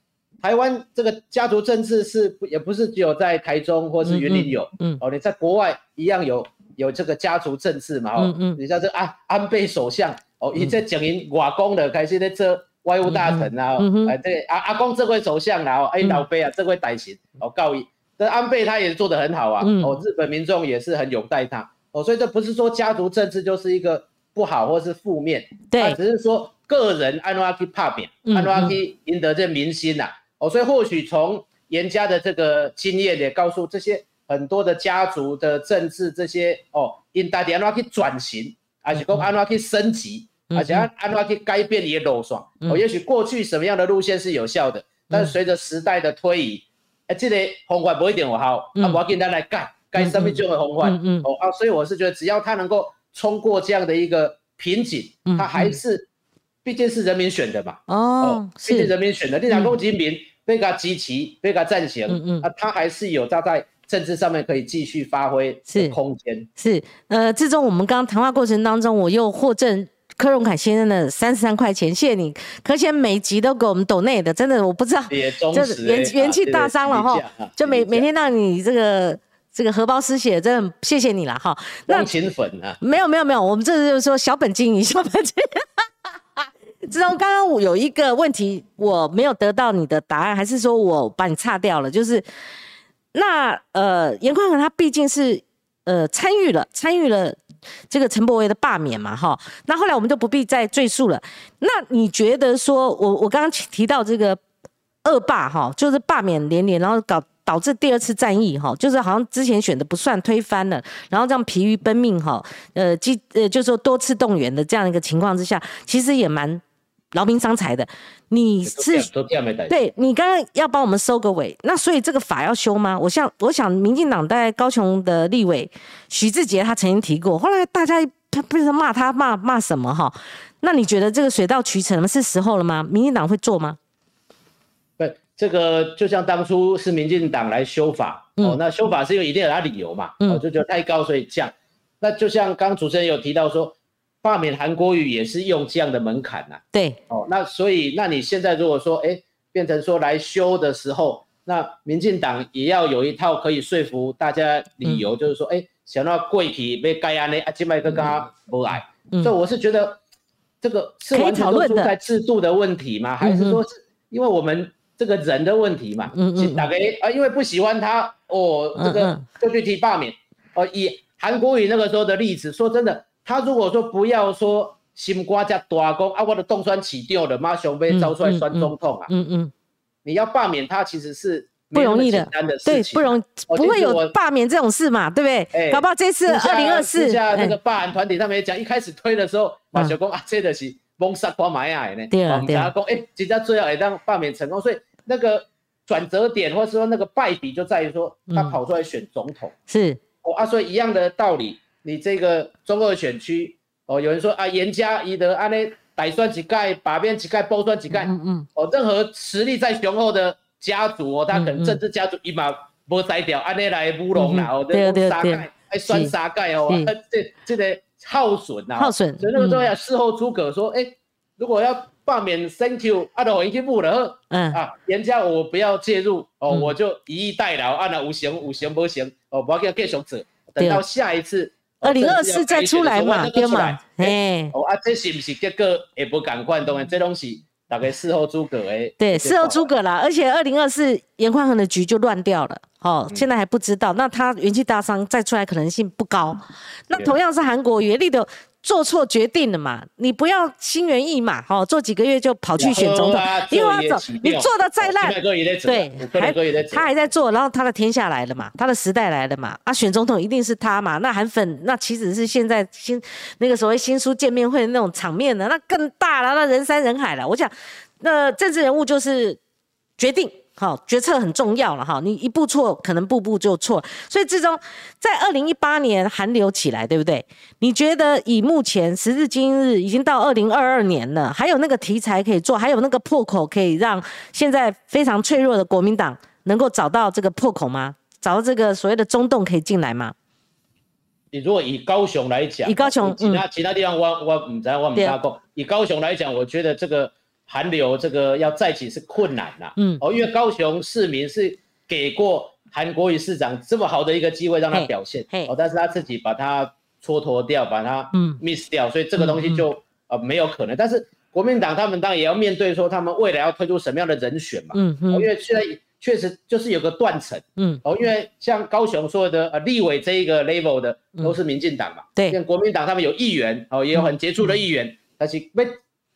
台湾这个家族政治是也不是只有在台中或是云林有，嗯，哦，你在国外一样有有这个家族政治嘛，哦，嗯，你像这安安倍首相哦，伊在经营外公的开始在做外务大臣啊，哎，对，阿阿公这位首相然后哎老贝啊这位代行哦告一，但安倍他也做得很好啊，哦，日本民众也是很拥戴他，哦，所以这不是说家族政治就是一个不好或是负面，对，只是说。个人安拉去拍扁，安拉去赢得这民心呐。哦，所以或许从严家的这个经验也告诉这些很多的家族的政治这些哦，因大家安拉去转型，而且讲安拉去升级，而且安拉去改变也路线。哦，也许过去什么样的路线是有效的，但随着时代的推移，哎，这个方法不一定有效，啊，我要跟他来改，改什么种的方法？哦啊，所以我是觉得只要他能够冲过这样的一个瓶颈，他还是。毕竟是人民选的嘛，哦，毕竟人民选的，立场公人民被他集齐，被他暂行，嗯嗯，啊，他还是有他在政治上面可以继续发挥是空间。是，呃，自从我们刚刚谈话过程当中，我又获赠柯荣凯先生的三十三块钱，谢谢你，柯先每集都给我们抖内的，真的我不知道，就是元元气大伤了哈，就每每天让你这个这个荷包失血，真的谢谢你了哈。那勤粉啊？没有没有没有，我们这就是说小本经营，小本经营。志忠，刚刚我有一个问题，我没有得到你的答案，还是说我把你岔掉了？就是那呃，严宽宏他毕竟是呃参与了参与了这个陈柏维的罢免嘛，哈。那后来我们就不必再赘述了。那你觉得说，我我刚刚提到这个恶霸哈，就是罢免连连，然后搞导致第二次战役哈，就是好像之前选的不算推翻了，然后这样疲于奔命哈，呃，即呃，就是说多次动员的这样一个情况之下，其实也蛮。劳民伤财的，你是对你刚刚要帮我们收个尾，那所以这个法要修吗？我想，我想，民进党在高雄的立委许志杰他曾经提过，后来大家他不知道骂他骂骂什么哈？那你觉得这个水到渠成了是时候了吗？民进党会做吗？不，这个就像当初是民进党来修法哦，那修法是因为一定有他理由嘛，我就觉得太高所以降。那就像刚主持人有提到说。罢免韩国瑜也是用这样的门槛呐，对，哦，那所以那你现在如果说，哎，变成说来修的时候，那民进党也要有一套可以说服大家理由，就是说，哎，想要贵体被盖安呢，啊，金麦哥刚不来，所以我是觉得这个是完全都出在制度的问题吗？还是说是因为我们这个人的问题嘛？嗯嗯，打给啊，因为不喜欢他，哦，这个就去提罢免，哦，以韩国瑜那个时候的例子，说真的。他如果说不要说心瓜加大功啊，我的冻酸起掉了，马上被招出来酸中痛啊，嗯嗯，你要罢免他其实是不容易的，对，不容不会有罢免这种事嘛，对不对？搞不好这次二零二四下那个罢案团体他们也讲，一开始推的时候，马小公啊，这的是蒙杀瓜买啊呢，对啊，对啊，公哎，人家最后也让罢免成功，所以那个转折点或者说那个败笔就在于说他跑出来选总统，是。哦啊，所以一样的道理。你这个中二选区哦，有人说啊，严家宜德安内歹算几盖，把边几盖，包算几盖，嗯嗯，哦，任何实力再雄厚的家族哦，他可能政治家族一马无摘掉，安内来乌龙啦，哦，这沙盖还酸沙盖哦，这这个耗损呐，耗损，所以那个时候要事后诸葛说，哎，如果要罢免 Thank you，啊，都已经不了，嗯。啊，人家我不要介入哦，我就以逸待劳，啊那无行五行不行，哦，不要给继续做，等到下一次二零二四再出来嘛，对嘛？哎，哦啊，这是不是结果也不敢换动？这东西大概事后诸葛哎，对，事后诸葛啦，而且二零二四严宽恒的局就乱掉了。哦，现在还不知道，那他元气大伤再出来可能性不高。那同样是韩国原力的做错决定了嘛？你不要心猿意马，哦，做几个月就跑去选总统，因为要走，你做的再烂，对，还他还在做，然后他的天下来了嘛，他的时代来了嘛，啊，选总统一定是他嘛？那韩粉那其实是现在新那个所谓新书见面会的那种场面呢，那更大了，那人山人海了。我想，那政治人物就是决定。好，决策很重要了哈，你一步错，可能步步就错。所以，最终在二零一八年寒流起来，对不对？你觉得以目前时至今日，已经到二零二二年了，还有那个题材可以做，还有那个破口可以让现在非常脆弱的国民党能够找到这个破口吗？找到这个所谓的中洞可以进来吗？你如果以高雄来讲，以高雄，其他其他地方我我唔知我唔加讲。以高雄来讲，我觉得这个。韩流这个要再起是困难呐，嗯，哦，因为高雄市民是给过韩国瑜市长这么好的一个机会让他表现，哦，但是他自己把他蹉跎掉，把他嗯。miss 掉，所以这个东西就呃没有可能。但是国民党他们当然也要面对说他们未来要推出什么样的人选嘛，嗯嗯，因为现在确实就是有个断层，嗯，哦，因为像高雄所有的呃立委这一个 level 的都是民进党嘛，对，像国民党他们有议员，哦，也有很杰出的议员，但是被。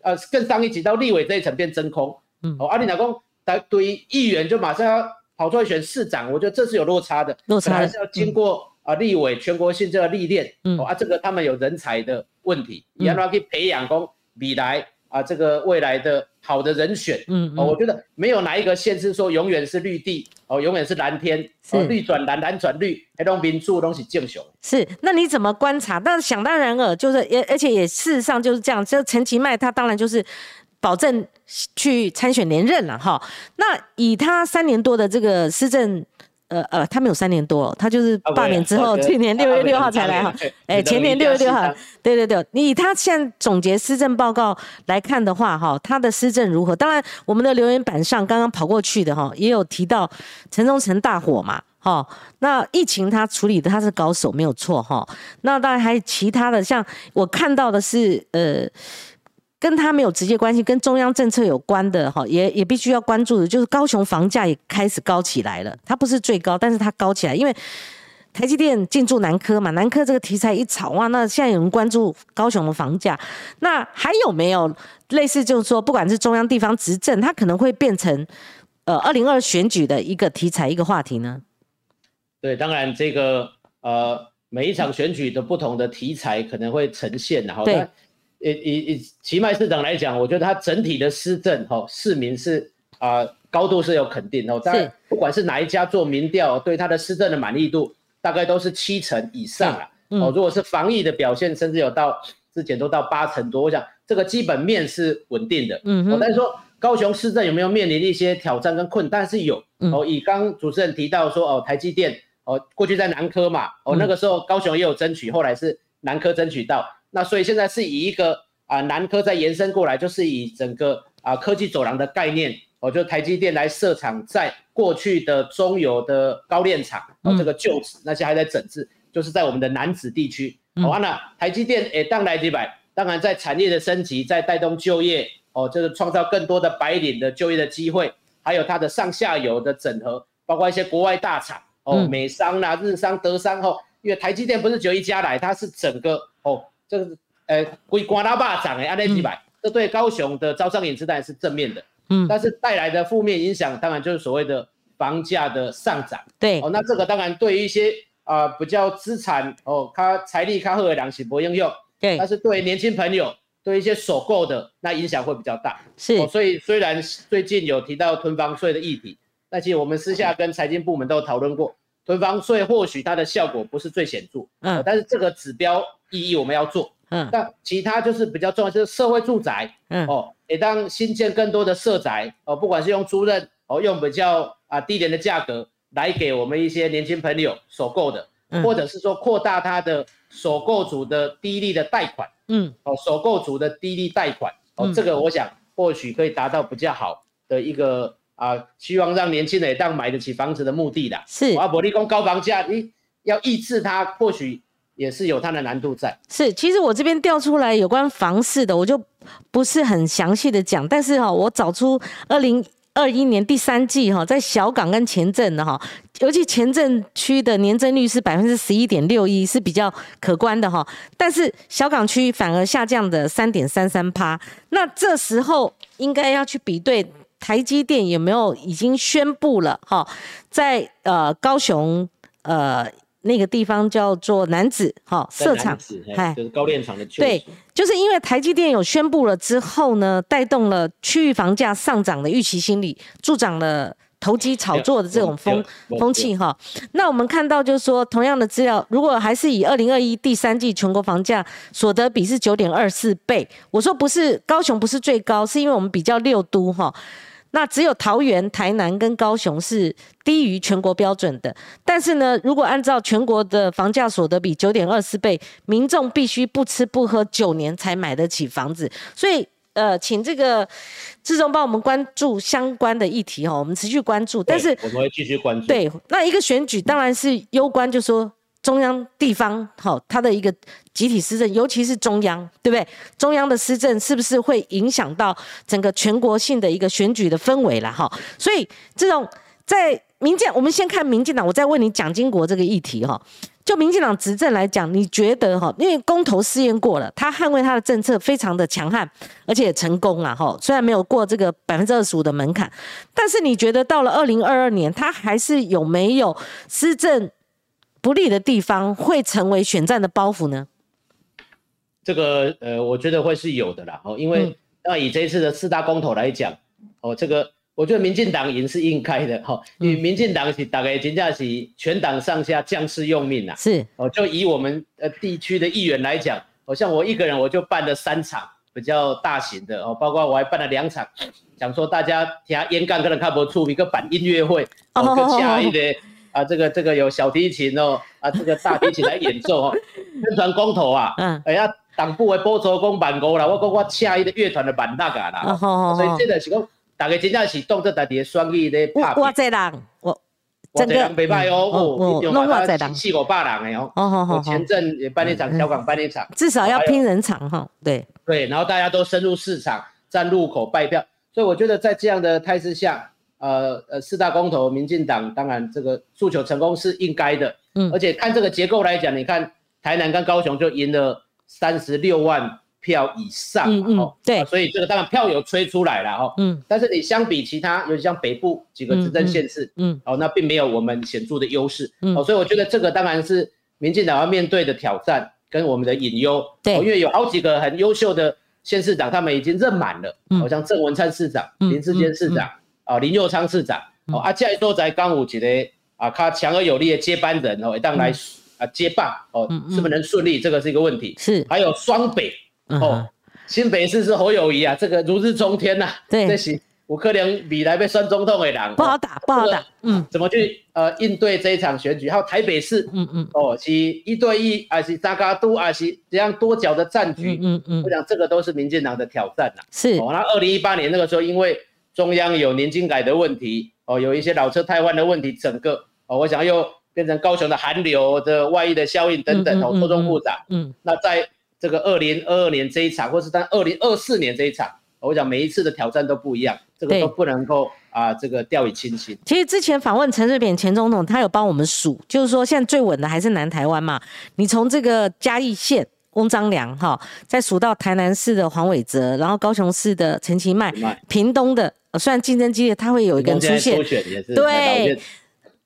呃，更上一级到立委这一层变真空，嗯，哦，阿里老公对对议员就马上要跑出来选市长，我觉得这是有落差的，落差还是要经过啊立委全国性这个历练，嗯，啊，这个他们有人才的问题，你要去培养工未来啊这个未来的好的人选，嗯，哦，我觉得没有哪一个县是说永远是绿地，哦，永远是蓝天，哦，绿转蓝，蓝转绿，黑龙民主东西正雄。是，那你怎么观察？但是想当然尔，就是也而且也事实上就是这样。就陈其迈他当然就是保证去参选连任了哈。那以他三年多的这个施政，呃呃，他没有三年多，他就是罢免之后，去年六月六号才来哈。哎，前年六月六号，对对对。你以他现在总结施政报告来看的话，哈，他的施政如何？当然，我们的留言板上刚刚跑过去的哈，也有提到城中城大火嘛。哈，那疫情他处理的他是高手没有错哈。那当然还有其他的，像我看到的是，呃，跟他没有直接关系，跟中央政策有关的哈，也也必须要关注的，就是高雄房价也开始高起来了。它不是最高，但是它高起来，因为台积电进驻南科嘛，南科这个题材一炒哇，那现在有人关注高雄的房价。那还有没有类似，就是说，不管是中央地方执政，它可能会变成呃二零二选举的一个题材一个话题呢？对，当然这个呃，每一场选举的不同的题材可能会呈现，然后对，以以以奇迈市长来讲，我觉得他整体的施政哈，市民是啊高度是有肯定哦。当然，不管是哪一家做民调，对他的施政的满意度大概都是七成以上啊。哦，如果是防疫的表现，甚至有到之前都到八成多，我想这个基本面是稳定的。嗯哼。但是说高雄市政有没有面临一些挑战跟困难？是有。哦，以刚主持人提到说哦，台积电。哦，过去在南科嘛，哦，那个时候高雄也有争取，后来是南科争取到，那所以现在是以一个啊南科再延伸过来，就是以整个啊科技走廊的概念，哦，就台积电来设厂，在过去的中油的高炼厂，哦，这个旧址那些还在整治，就是在我们的南子地区，完了台积电诶，当来几百，当然在产业的升级，在带动就业，哦，就是创造更多的白领的就业的机会，还有它的上下游的整合，包括一些国外大厂。哦，美商啦、日商、德商吼，因为台积电不是只有一家来，它是整个哦，这个呃归瓜拉霸涨诶，安内几百，这对高雄的招商引资当然是正面的，嗯，但是带来的负面影响，当然就是所谓的房价的上涨，对，哦，那这个当然对于一些啊比较资产哦，他财力他赫良起不应用，对，但是对年轻朋友，对一些首购的，那影响会比较大，是，所以虽然最近有提到囤房税的议题。但其实我们私下跟财经部门都有讨论过，囤房税或许它的效果不是最显著，嗯，但是这个指标意义我们要做，嗯，但其他就是比较重要，就是社会住宅，嗯，哦，也当新建更多的社宅，哦，不管是用租赁，哦，用比较啊低廉的价格来给我们一些年轻朋友首购的，或者是说扩大它的首购组的低利的贷款，嗯，哦，首购组的低利贷款，哦，这个我想或许可以达到比较好的一个啊，希望让年轻人当买得起房子的目的啦。是啊，伯利公高房价，你要抑制它，或许也是有它的难度在。是，其实我这边调出来有关房市的，我就不是很详细的讲，但是哈，我找出二零。二一年第三季哈，在小港跟前镇的哈，尤其前镇区的年增率是百分之十一点六一，是比较可观的哈。但是小港区反而下降的三点三三趴。那这时候应该要去比对台积电有没有已经宣布了哈，在呃高雄呃。那个地方叫做南子哈设厂，哎，就是高炼厂的。对，就是因为台积电有宣布了之后呢，带动了区域房价上涨的预期心理，助长了投机炒作的这种风风气哈。那我们看到就是说，同样的资料，如果还是以二零二一第三季全国房价所得比是九点二四倍，我说不是高雄不是最高，是因为我们比较六都哈。那只有桃园、台南跟高雄是低于全国标准的，但是呢，如果按照全国的房价所得比九点二四倍，民众必须不吃不喝九年才买得起房子。所以，呃，请这个志忠帮我们关注相关的议题哈，我们持续关注。但是我们会继续关注。对，那一个选举当然是攸关，就说。中央、地方，好，它的一个集体施政，尤其是中央，对不对？中央的施政是不是会影响到整个全国性的一个选举的氛围了？哈，所以这种在民进，我们先看民进党，我再问你蒋经国这个议题哈。就民进党执政来讲，你觉得哈？因为公投试验过了，他捍卫他的政策非常的强悍，而且成功了哈。虽然没有过这个百分之二十五的门槛，但是你觉得到了二零二二年，他还是有没有施政？不利的地方会成为选战的包袱呢？这个呃，我觉得会是有的啦。哦，因为那以这一次的四大公投来讲，哦，这个我觉得民进党赢是应该的哈。因为民进党是大概评价是全党上下将士用命呐。是哦，就以我们呃地区的议员来讲，好像我一个人我就办了三场比较大型的哦，包括我还办了两场，讲说大家听烟干可能看不出一个版音乐会，哦，更加一点。啊，这个这个有小提琴哦，啊，这个大提琴来演奏哦，宣传公投啊，嗯，哎呀，党部的播出讲办过啦，我讲我下一个乐团的版那个啦，所以这个是讲大家真正是当作大家的双语咧拍。我这人，我整个袂歹哦，哦，用我这人四五百人的哦，哦好好前阵也办一场，小港办一场，至少要拼人场哈，对对，然后大家都深入市场，站路口拜票，所以我觉得在这样的态势下。呃呃，四大公投，民进党当然这个诉求成功是应该的，嗯，而且看这个结构来讲，你看台南跟高雄就赢了三十六万票以上，嗯嗯，对，所以这个当然票有吹出来了哈，嗯，但是你相比其他，尤其像北部几个执政县市，嗯，哦，那并没有我们显著的优势，嗯，哦，所以我觉得这个当然是民进党要面对的挑战跟我们的隐忧，对，因为有好几个很优秀的县市长，他们已经任满了，嗯，好像郑文灿市长、林志坚市长。啊，林佑昌市长，哦，啊，这都在刚有一个啊，他强而有力的接班人哦，一旦来啊接棒哦，是不是能顺利？这个是一个问题。是，还有双北哦，新北市是侯友谊啊，这个如日中天呐。对，这是五克良米来被选总统的人，不好打，不好打。嗯，怎么去呃应对这一场选举？还有台北市，嗯嗯，哦，是一对一还是扎嘎都还是这样多角的战局？嗯嗯，我想这个都是民进党的挑战呐。是，哦，那二零一八年那个时候，因为中央有年金改的问题哦，有一些老车太换的问题，整个哦，我想又变成高雄的寒流的外溢的效应等等哦，错综复杂。嗯，那在这个二零二二年这一场，或是在二零二四年这一场，我想每一次的挑战都不一样，这个都不能够啊，这个掉以轻心。其实之前访问陈水扁前总统，他有帮我们数，就是说现在最稳的还是南台湾嘛。你从这个嘉义县翁章良哈，再数到台南市的黄伟哲，然后高雄市的陈其迈，屏东的。虽然竞争激烈，他会有一个人出现，对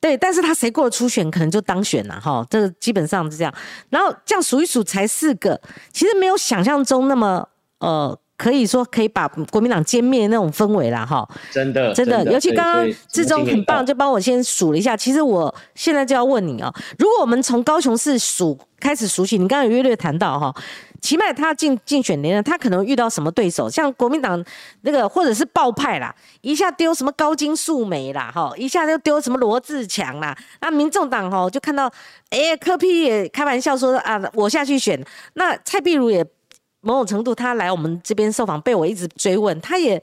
对，但是他谁过了初选，可能就当选了哈。这个基本上是这样。然后这样数一数，才四个，其实没有想象中那么呃，可以说可以把国民党歼灭那种氛围啦哈。真的真的，尤其刚刚志忠很棒，就帮我先数了一下。其实我现在就要问你哦，如果我们从高雄市数开始数起，你刚刚有约略谈到哈。起码他竞竞选年，他可能遇到什么对手？像国民党那个，或者是爆派啦，一下丢什么高金素梅啦，哈，一下就丢什么罗志强啦。那民众党哦，就看到，哎，柯批也开玩笑说啊，我下去选。那蔡壁如也某种程度他来我们这边受访，被我一直追问，他也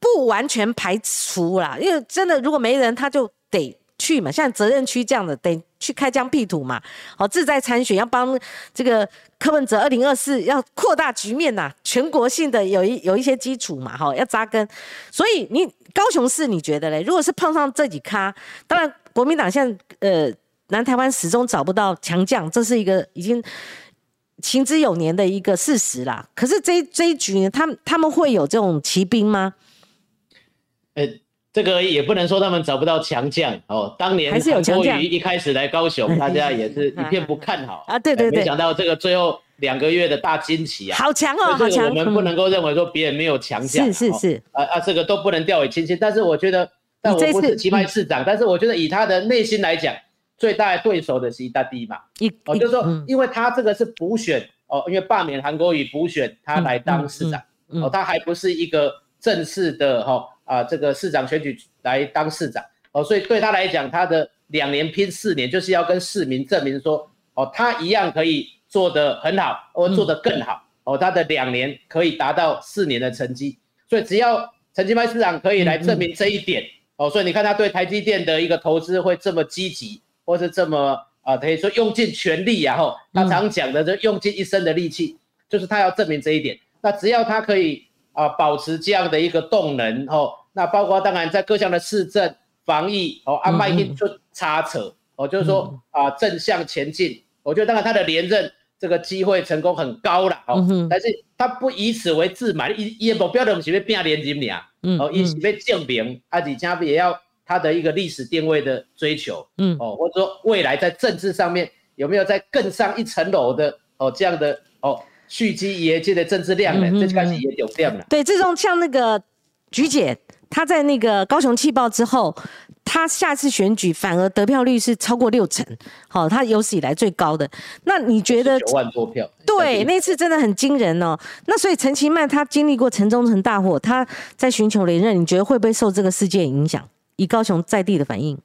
不完全排除啦，因为真的如果没人，他就得去嘛，像责任区这样的得去开疆辟土嘛，好自在参选，要帮这个柯文哲二零二四要扩大局面呐，全国性的有一有一些基础嘛，哈，要扎根，所以你高雄市你觉得嘞？如果是碰上这几咖，当然国民党现在呃南台湾始终找不到强将，这是一个已经。行之有年的一个事实啦，可是这这一局呢，他们他们会有这种骑兵吗？这个也不能说他们找不到强将哦。当年还是有强将，一开始来高雄，大家也是一片不看好啊。对对对，没想到这个最后两个月的大惊奇啊，好强哦，好强！我们不能够认为说别人没有强将，是是是，啊啊，这个都不能掉以轻心。但是我觉得，但我不是奇迈市长，但是我觉得以他的内心来讲。最大的对手的是一大地嘛，哦，就是说，因为他这个是补选哦，因为罢免韩国瑜补选他来当市长哦，他还不是一个正式的哈啊这个市长选举来当市长哦，所以对他来讲，他的两年拼四年就是要跟市民证明说哦，他一样可以做得很好，或做得更好哦，他的两年可以达到四年的成绩，所以只要陈金麦市长可以来证明这一点哦，所以你看他对台积电的一个投资会这么积极。或是这么啊，可以说用尽全力，然后他常讲的就用尽一生的力气，就是他要证明这一点。那只要他可以啊，保持这样的一个动能，哦，那包括当然在各项的市政、防疫，哦，安排一就插扯，哦，就是说啊，正向前进。我觉得当然他的连任这个机会成功很高了，哦，但是他不以此为自满，一一目标的是要变连任俩，哦，一是要证明，啊，而且也要。他的一个历史定位的追求，嗯，哦，或者说未来在政治上面有没有在更上一层楼的哦这样的哦蓄积业绩的政治量呢？这开始也有量了。对，这种像那个菊姐，她在那个高雄气爆之后，她下次选举反而得票率是超过六成，好，她有史以来最高的。那你觉得九万多票？对，那次真的很惊人哦。那所以陈其迈他经历过城中城大火，他在寻求连任，你觉得会不会受这个事件影响？以高雄在地的反应，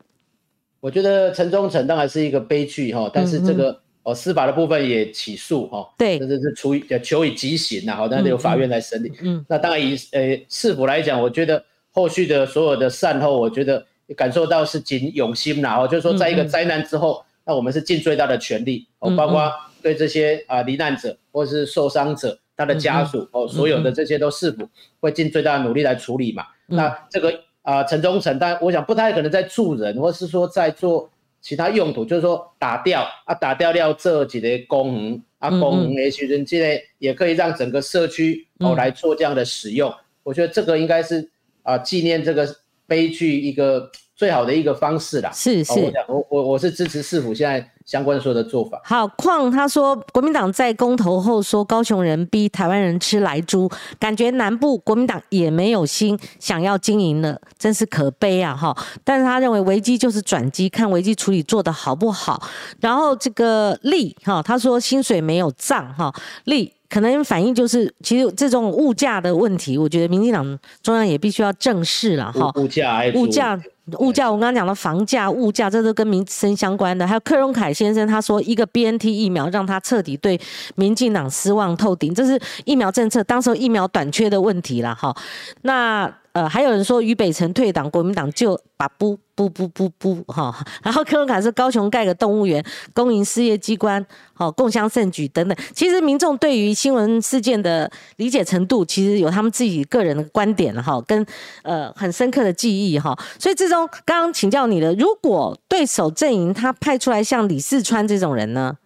我觉得城中城当然是一个悲剧哈，但是这个哦司法的部分也起诉哈，对，这这是处以求以极刑呐，好，那由法院来审理。嗯，那当然以呃市府来讲，我觉得后续的所有的善后，我觉得感受到是尽永心呐，哦，就是说在一个灾难之后，那我们是尽最大的全力，哦，包括对这些啊罹难者或者是受伤者他的家属哦，所有的这些都市府会尽最大的努力来处理嘛，那这个。啊，城中城，但我想不太可能在助人，或是说在做其他用途，就是说打掉啊，打掉掉这几类功能啊，功能也许人进来也可以让整个社区哦来做这样的使用。我觉得这个应该是啊，纪念这个悲剧一个。最好的一个方式啦，是是，我我我是支持市府现在相关所有的做法。好，况他说国民党在公投后说高雄人逼台湾人吃来猪，感觉南部国民党也没有心想要经营了，真是可悲啊哈！但是他认为危机就是转机，看危机处理做得好不好。然后这个利哈，他说薪水没有涨哈，利。可能反映就是，其实这种物价的问题，我觉得民进党中央也必须要正视了哈。物价，物价，物价，我刚刚讲的房价、物价，这都跟民生相关的。还有柯荣凯先生他说，一个 B N T 疫苗让他彻底对民进党失望透顶，这是疫苗政策当时疫苗短缺的问题了哈。那。呃，还有人说于北辰退党，国民党就把不不不不不哈，然后柯文凯是高雄盖个动物园，公营事业机关，好共襄盛举等等。其实民众对于新闻事件的理解程度，其实有他们自己个人的观点了哈，跟呃很深刻的记忆哈。所以最终刚刚请教你的，如果对手阵营他派出来像李四川这种人呢？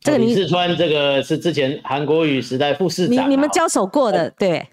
这个李四川这个是之前韩国瑜时代副市长，你你们交手过的对。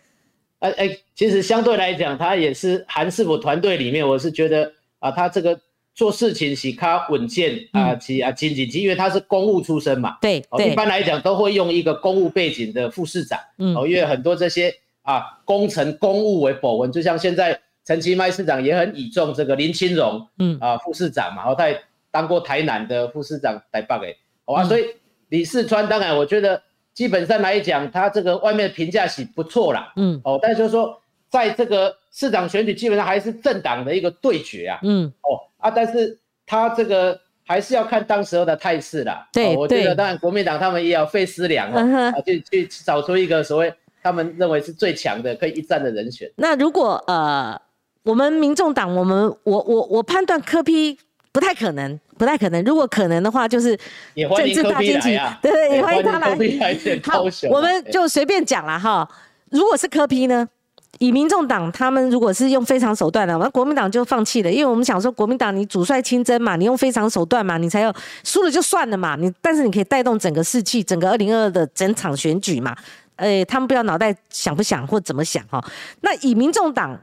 哎哎，其实相对来讲，他也是韩师傅团队里面，我是觉得啊，他这个做事情是他稳健啊，其啊经济，因为他是公务出身嘛。对对。一般来讲，都会用一个公务背景的副市长。嗯。哦，因为很多这些啊工程公务为保文，就像现在陈其迈市长也很倚重这个林清荣。嗯。啊，副市长嘛，然后他也当过台南的副市长，台北诶。好啊，所以李世川，当然我觉得。基本上来讲，他这个外面的评价是不错啦，嗯，哦，但是就是说，在这个市长选举，基本上还是政党的一个对决啊，嗯，哦，啊，但是他这个还是要看当时候的态势啦。对我觉得当然国民党他们也要费思量啊，去去找出一个所谓他们认为是最强的可以一战的人选。那如果呃，我们民众党，我们我我我判断柯批不太可能，不太可能。如果可能的话，就是政治大惊奇来啊，，对对，也欢迎他来好。我们就随便讲了哈。如果是柯批呢？以民众党他们如果是用非常手段的，那国民党就放弃了，因为我们想说国民党你主帅亲征嘛，你用非常手段嘛，你才要输了就算了嘛，你但是你可以带动整个士气，整个二零二二的整场选举嘛，呃，他们不要脑袋想不想或怎么想哈。那以民众党，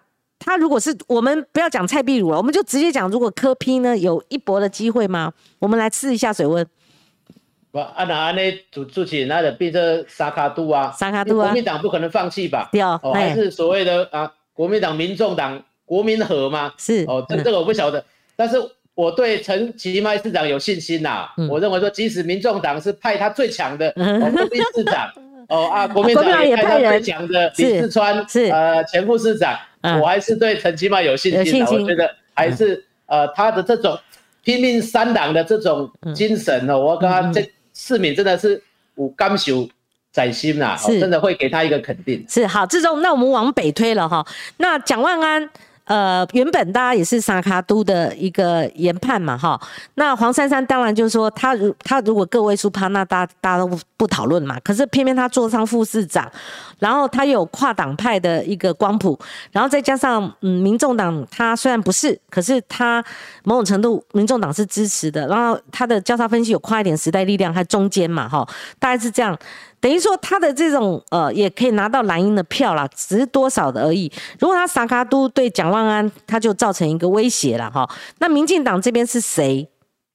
他如果是我们不要讲蔡壁如了，我们就直接讲，如果柯批呢有一搏的机会吗？我们来试一下水温。不，按那安尼主主持人那的变成沙卡度啊，沙卡度啊国民党不可能放弃吧？对哦还是所谓的啊，国民党、民众党、国民和吗？是哦，这嗯这个我不晓得，但是我对陈其迈市长有信心呐、嗯我认为说，即使民众党是派他最强的嗯哦，国民市长。哦啊，国民党党也派他最强的李四川是呃前副市长，嗯我还是对陈其迈有信心的。我觉得还是呃他的这种拼命三郎的这种精神哦，我刚嗯刚这市民真的是有感受在心呐、啊真的会给他一个肯定。是好，志忠，那我们往北推了哈。那蒋万安，呃，原本大家也是沙卡都的一个研判嘛哈。那黄珊珊当然就是说，他如他如果个位数趴，那大家大家都不讨论嘛。可是偏偏他做上副市长，然后他有跨党派的一个光谱，然后再加上嗯，民众党他虽然不是，可是他某种程度民众党是支持的，然后他的交叉分析有跨一点时代力量，还中间嘛哈，大概是这样。等于说他的这种呃，也可以拿到蓝营的票啦，只是多少的而已。如果他撒卡都对蒋万安，他就造成一个威胁了哈。那民进党这边是谁？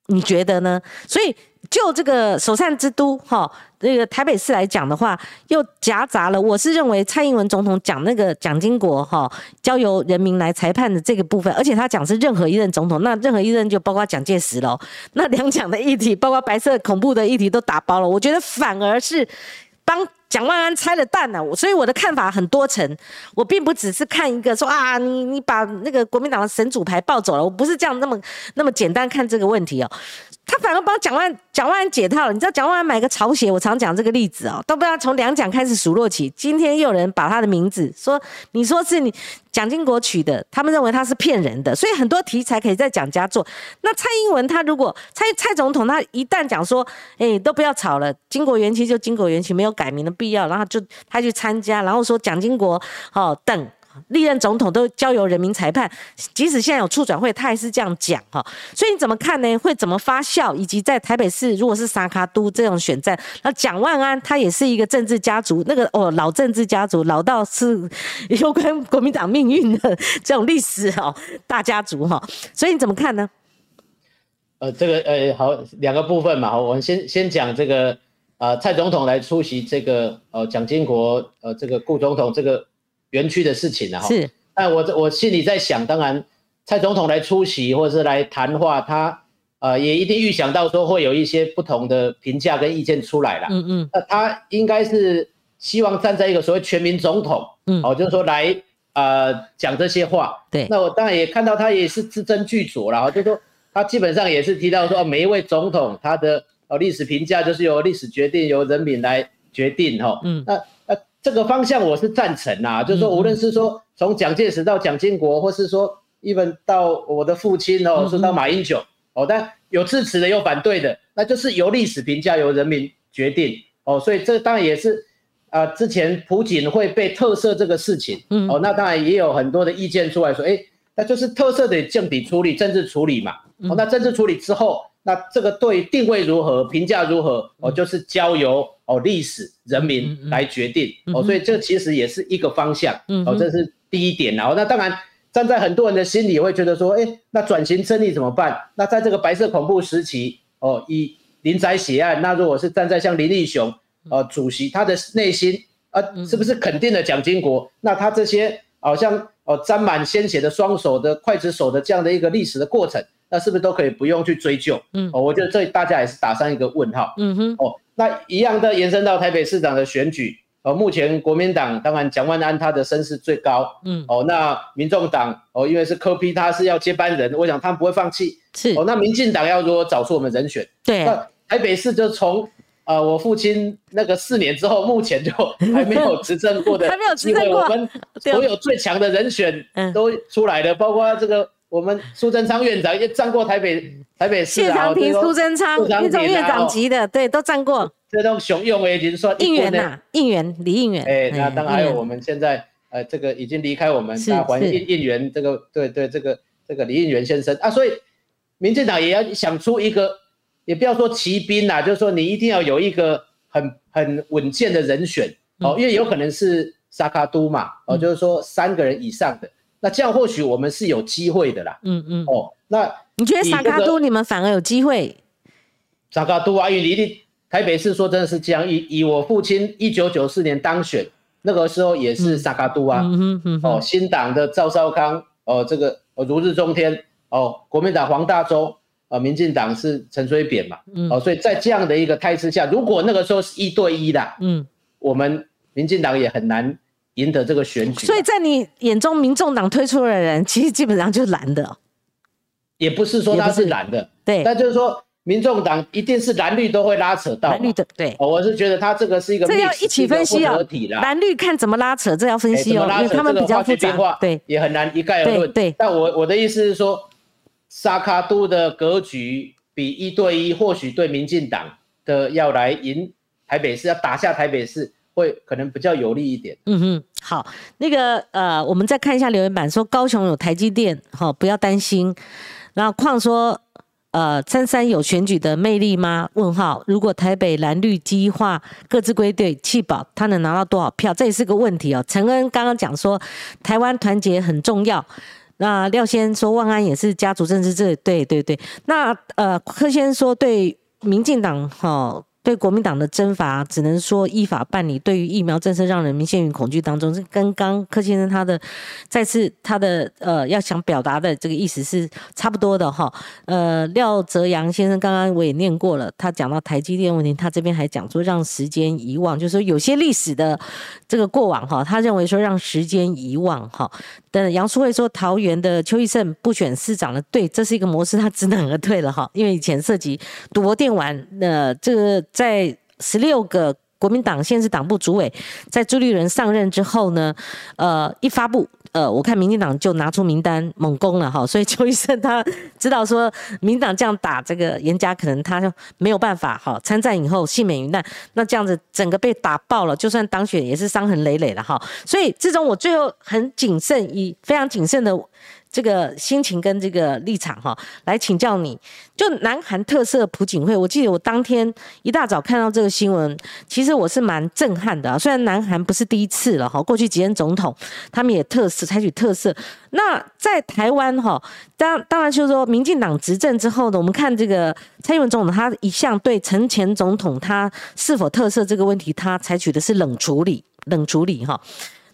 你觉得呢？所以就这个首善之都哈，这个台北市来讲的话，又夹杂了。我是认为蔡英文总统讲那个蒋经国哈，交由人民来裁判的这个部分，而且他讲是任何一任总统，那任何一任就包括蒋介石喽。那两蒋的议题，包括白色恐怖的议题都打包了。我觉得反而是帮蒋万安拆了弹呢、所以我的看法很多层，我并不只是看一个说啊，你你把那个国民党的神主牌抱走了，我不是这样那么那么简单看这个问题哦。他反而帮蒋万蒋万解套了。你知道蒋万安买个潮鞋，我常讲这个例子哦，都不知道从两蒋开始数落起。今天又有人把他的名字说，你说是你蒋经国取的，他们认为他是骗人的，所以很多题材可以在蒋家做。那蔡英文他如果蔡蔡总统他一旦讲说，哎，都不要吵了，经国园区就经国园区，没有改名的必要，然后就他去参加，然后说蒋经国哦等。历任总统都交由人民裁判，即使现在有促转会，他还是这样讲哈。所以你怎么看呢？会怎么发酵？以及在台北市，如果是沙卡都这种选战，那蒋万安他也是一个政治家族，那个哦老政治家族，老到是有关国民党命运的 这种历史哦大家族哈。所以你怎么看呢？呃，这个呃好两个部分嘛，我们先先讲这个呃蔡总统来出席这个呃蒋经国呃这个顾总统这个园区的事情了，哈是那我我心里在想，当然蔡总统来出席或者是来谈话，他呃也一定预想到说会有一些不同的评价跟意见出来了。嗯嗯那他应该是希望站在一个所谓全民总统，嗯哦，就是说来呃讲这些话。对那我当然也看到他也是字斟句酌了哈，就是说他基本上也是提到说，哦每一位总统他的呃历史评价就是由历史决定，由人民来决定哈。嗯那那这个方向我是赞成啦，就是说无论是说从蒋介石到蒋经国，或是说 even 到我的父亲嗯哦，说到马英九哦，但有支持的有反对的，那就是由历史评价由人民决定。哦，所以这当然也是啊、呃之前普警会被特赦这个事情嗯。哦，那当然也有很多的意见出来说，哎，那就是特赦得政底处理、政治处理嘛，嗯哦，那政治处理之后，那这个对定位如何、评价如何哦，就是交由哦历史人嗯民嗯来决定嗯哦，所以这其实也是一个方向哦，嗯哼这是第一点然后那当然。站在很多人的心里会觉得说，哎，那转型正义怎么办？那在这个白色恐怖时期，哦，以林宅血案，那如果是站在像林立雄，呃，主席他的内心，呃，是不是肯定了蒋经国？那他这些好像哦沾满鲜血的双手的刽子手的这样的一个历史的过程，那是不是都可以不用去追究？嗯哦，我觉得这大家也是打上一个问号。嗯哼哦，那一样的延伸到台北市长的选举，呃，目前国民党当然蒋万安他的声势最高，嗯，哦，那民众党哦，因为是柯批他是要接班人，我想他们不会放弃，是哦，那民进党要如何找出我们人选，对，那台北市就从。啊，我父亲那个四年之后，目前就还没有执政过的，还没有执政过。我们 所有最强的人选都出来了，包括这个我们苏贞昌院长也站过台北台北市啊。谢长廷、苏贞昌那种院长级的，对，都站过。这种雄勇已经算应援呐，应援李应援。哎，那当然还有我们现在呃，这个已经离开我们大环应应援这个，对对，这个这个李应援先生啊，所以民进党也要想出一个。也不要说骑兵啦，就是说你一定要有一个很很稳健的人选哦，因为有可能是沙卡都嘛哦，就是说三个人以上的，那这样或许我们是有机会的啦。嗯嗯哦，那你觉得沙卡都你们反而有机会？沙卡都啊，因为你一定台北市说真的是这样，以以我父亲一九九四年当选那个时候也是沙卡都啊，哦新党的赵少康哦这个如日中天哦国民党黄大洲。呃，民进党是陈水扁嘛，哦，所以在这样的一个态势下，如果那个时候是一对一的，嗯，我们民进党也很难赢得这个选举。所以在你眼中，民众党推出的人其实基本上就是蓝的，也不是说他是蓝的，对，那就是说民众党一定是蓝绿都会拉扯到，蓝绿的，对，我是觉得他这个是一个这要一起分析哦，蓝绿看怎么拉扯，这要分析哦，因为他们比较复杂，对，也很难一概而论，对，但我我的意思是说。沙卡都的格局比一对一，或许对民进党的要来赢台北市，要打下台北市，会可能比较有利一点。嗯哼，好，那个呃，我们再看一下留言板，说高雄有台积电，哈，不要担心。然后况说，呃，三三有选举的魅力吗？问号。如果台北蓝绿激化，各自归队，弃保，他能拿到多少票？这也是个问题哦。陈恩刚刚讲说，台湾团结很重要。那廖先说万安也是家族政治，这对对对。那呃柯先说对民进党哈。对国民党的征伐，只能说依法办理。对于疫苗政策，让人民陷于恐惧当中，这跟刚柯先生他的再次他的呃要想表达的这个意思是差不多的哈。呃，廖泽阳先生刚刚我也念过了，他讲到台积电问题，他这边还讲说让时间遗忘，就是说有些历史的这个过往哈，他认为说让时间遗忘哈。但杨淑慧说桃园的邱义胜不选市长了，对，这是一个模式，他知难而退了哈，因为以前涉及赌博电玩，那这个。在十六个国民党现是党部主委，在朱立伦上任之后呢，呃，一发布，呃，我看民进党就拿出名单猛攻了哈，所以邱医生他知道说，民党这样打这个严家，可能他就没有办法哈，参战以后幸免于难，那这样子整个被打爆了，就算当选也是伤痕累累了哈，所以这种我最后很谨慎，以非常谨慎的。这个心情跟这个立场哈，来请教你。就南韩特色普警会，我记得我当天一大早看到这个新闻，其实我是蛮震撼的。虽然南韩不是第一次了哈，过去几任总统他们也特色采取特色。那在台湾哈，当当然就是说，民进党执政之后呢，我们看这个蔡英文总统，他一向对陈前总统他是否特色这个问题，他采取的是冷处理，冷处理哈。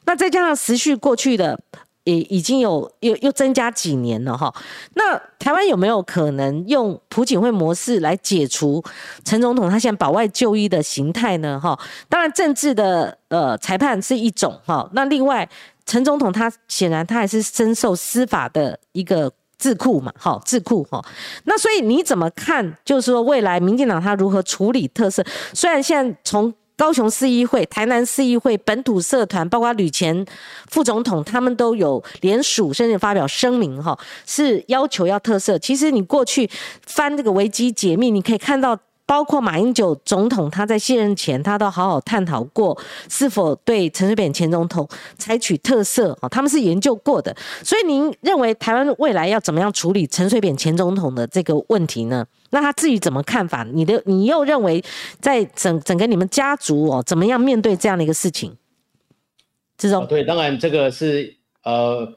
那再加上持续过去的。也已经有又又增加几年了哈，那台湾有没有可能用普警会模式来解除陈总统他现在保外就医的形态呢？哈，当然政治的呃裁判是一种哈，那另外陈总统他显然他还是深受司法的一个智库嘛，哈智库哈，那所以你怎么看？就是说未来民进党他如何处理特色？虽然现在从高雄市议会、台南市议会、本土社团，包括吕前副总统，他们都有联署，甚至发表声明，哈，是要求要特色。其实你过去翻这个维基解密，你可以看到。包括马英九总统，他在卸任前，他都好好探讨过是否对陈水扁前总统采取特色哦，他们是研究过的。所以您认为台湾未来要怎么样处理陈水扁前总统的这个问题呢？那他自己怎么看法？你的你又认为在整整个你们家族哦，怎么样面对这样的一个事情？这种对，当然这个是呃，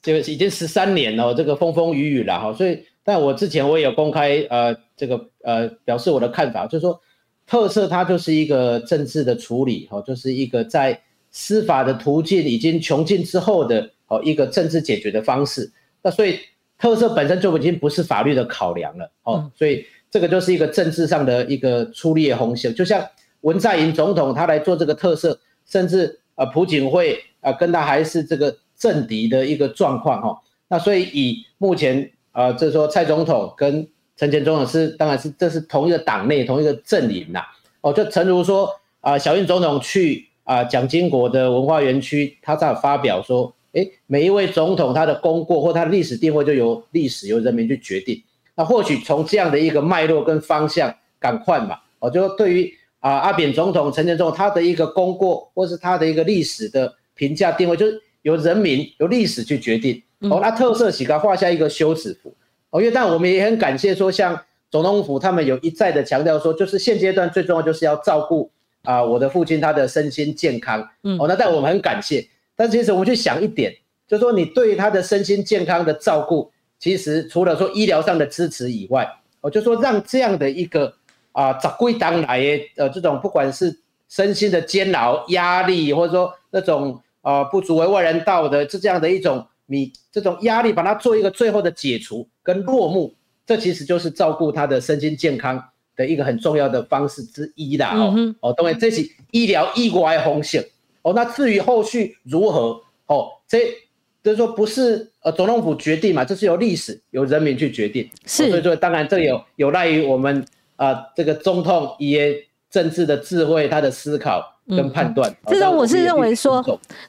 这个已经十三年了，这个风风雨雨了哈，所以。但我之前我也有公开呃这个呃表示我的看法，就是说特色它就是一个政治的处理哈，就是一个在司法的途径已经穷尽之后的哦一个政治解决的方式。那所以特色本身就已经不是法律的考量了哦，所以这个就是一个政治上的一个出裂红线。就像文在寅总统他来做这个特色，甚至呃朴槿惠啊跟他还是这个政敌的一个状况哈。那所以以目前啊，就是说蔡总统跟陈前总统是当然是这是同一个党内同一个阵营呐。哦，就诚如说啊，小英总统去啊蒋经国的文化园区，他在发表说，哎，每一位总统他的功过或他的历史定位就由历史由人民去决定。那或许从这样的一个脉络跟方向赶快嘛，哦，就对于啊阿扁总统、陈前总统他的一个功过或是他的一个历史的评价定位，就是由人民由历史去决定。哦，那特色起给他画下一个休止符。哦，因为但我们也很感谢说，像总统府他们有一再的强调说，就是现阶段最重要就是要照顾啊我的父亲他的身心健康。嗯，哦，那但我们很感谢，但其实我们去想一点，就是说你对他的身心健康的照顾。其实除了说医疗上的支持以外，我就说让这样的一个啊，早归当来呃这种不管是身心的煎熬、压力，或者说那种啊不足为外人道的这这样的一种你这种压力，把它做一个最后的解除跟落幕，这其实就是照顾他的身心健康的一个很重要的方式之一啦。哦哦，当然这是医疗意外风险哦。那至于后续如何哦，这。就是说，不是呃总统府决定嘛，这是由历史由人民去决定。是，所以说当然这有有赖于我们啊这个总统也政治的智慧，他的思考跟判断。这种我是认为说，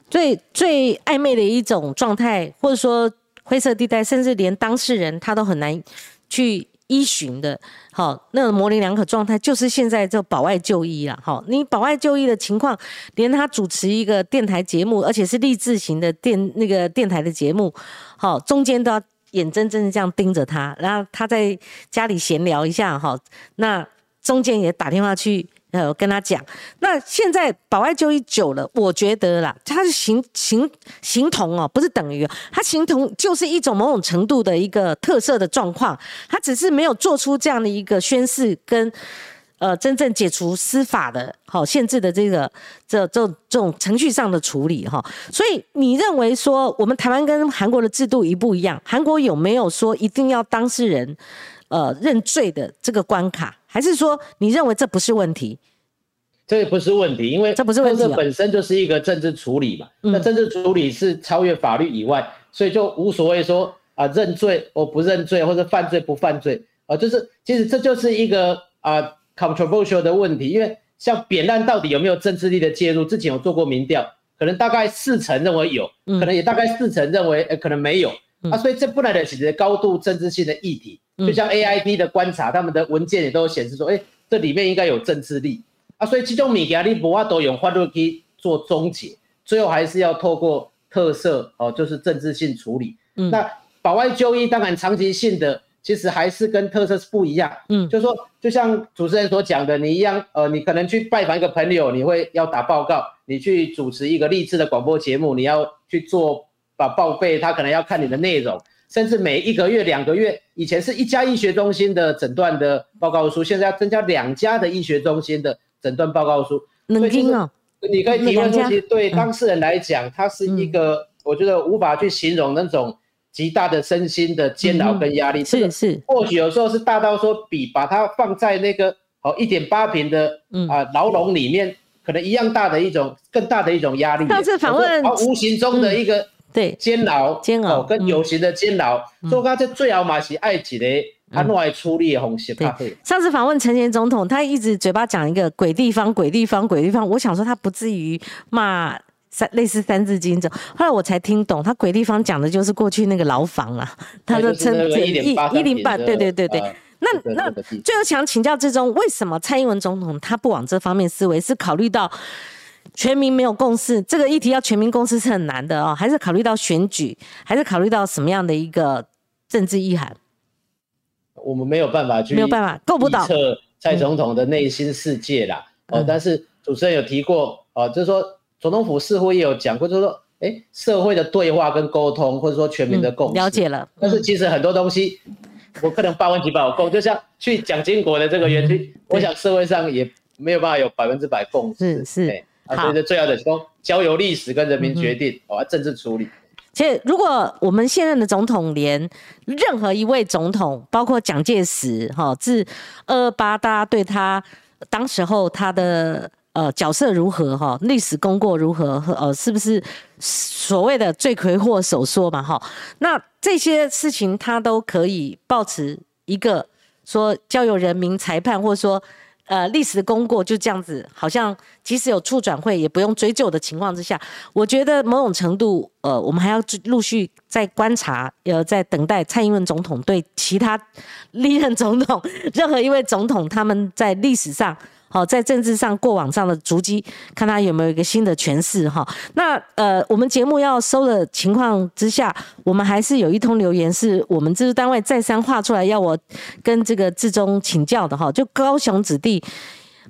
最最暧昧的一种状态，或者说灰色地带，甚至连当事人他都很难去。依循的，好，那个模棱两可状态，就是现在这保外就医了，好，你保外就医的情况，连他主持一个电台节目，而且是励志型的电那个电台的节目，好，中间都要眼睁睁的这样盯着他，然后他在家里闲聊一下，哈，那中间也打电话去。呃，我跟他讲，那现在保外就医久了，我觉得啦，它是形形形同哦，不是等于，它形同就是一种某种程度的一个特色的状况，它只是没有做出这样的一个宣誓跟呃真正解除司法的好限制的这个这这这种程序上的处理哈，所以你认为说我们台湾跟韩国的制度一不一样？韩国有没有说一定要当事人呃认罪的这个关卡？还是说你认为这不是问题？这也不是问题，因为这不是问题，本身就是一个政治处理嘛。那政治处理是超越法律以外，所以就无所谓说啊认罪或不认罪，或者犯罪不犯罪啊，就是其实这就是一个啊 controversial 的问题。因为像扁案到底有没有政治力的介入？之前有做过民调，可能大概四成认为有，可能也大概四成认为呃可能没有啊。所以这不来的其实高度政治性的议题。就像 A I P 的观察，他们的文件也都显示说，哎，这里面应该有政治力啊，所以其中米加利博瓦都用法律去做终结，最后还是要透过特色哦，就是政治性处理。嗯，那保外就医当然长期性的，其实还是跟特色是不一样。嗯，就是说，就像主持人所讲的，你一样，呃，你可能去拜访一个朋友，你会要打报告；你去主持一个励志的广播节目，你要去做把报备，他可能要看你的内容。甚至每一个月、两个月，以前是一家医学中心的诊断的报告书，现在要增加两家的医学中心的诊断报告书。能听哦，你可以提问说，其实对当事人来讲，它是一个我觉得无法去形容那种极大的身心的煎熬跟压力。是是，或许有时候是大到说，比把它放在那个哦一点八平的啊牢笼里面，可能一样大的一种更大的一种压力。上次访问，无形中的一个。对，煎熬，煎熬跟有形的煎熬，做他这最好嘛是爱己的，他弄来出力的红色咖啡。上次访问陈前总统，他一直嘴巴讲一个鬼地方，鬼地方，鬼地方。我想说他不至于骂三类似三字经这，后来我才听懂，他鬼地方讲的就是过去那个牢房啊，他的称一一零八，对对对对。那那最后想请教之中，为什么蔡英文总统他不往这方面思维，是考虑到？全民没有共识，这个议题要全民共识是很难的哦。还是考虑到选举，还是考虑到什么样的一个政治意涵？我们没有办法去没有办法够不到测蔡总统的内心世界啦。哦，但是主持人有提过哦，就是说总统府似乎也有讲过，就是说，哎，社会的对话跟沟通，或者说全民的共识，了解了。但是其实很多东西，我可能八分几百共，就像去蒋经国的这个园区，我想社会上也没有办法有百分之百共识。是是。所以最要的是说，交由历史跟人民决定，哦，政治处理。其实，如果我们现任的总统连任何一位总统，包括蒋介石，哈，自二二八，大家对他当时候他的。呃角色如何哈，历史功过如何，呃，是不是所谓的罪魁祸首说嘛哈？那这些事情他都可以保持一个说交由人民裁判，或者说。呃，历史的功过就这样子，好像即使有处转会也不用追究的情况之下，我觉得某种程度，呃，我们还要陆续在观察，呃，在等待蔡英文总统对其他历任总统，任何一位总统他们在历史上。好，在政治上过往上的足迹，看他有没有一个新的诠释哈。那呃，我们节目要收的情况之下，我们还是有一通留言，是我们制作单位再三画出来要我跟这个志忠请教的哈。就高雄子弟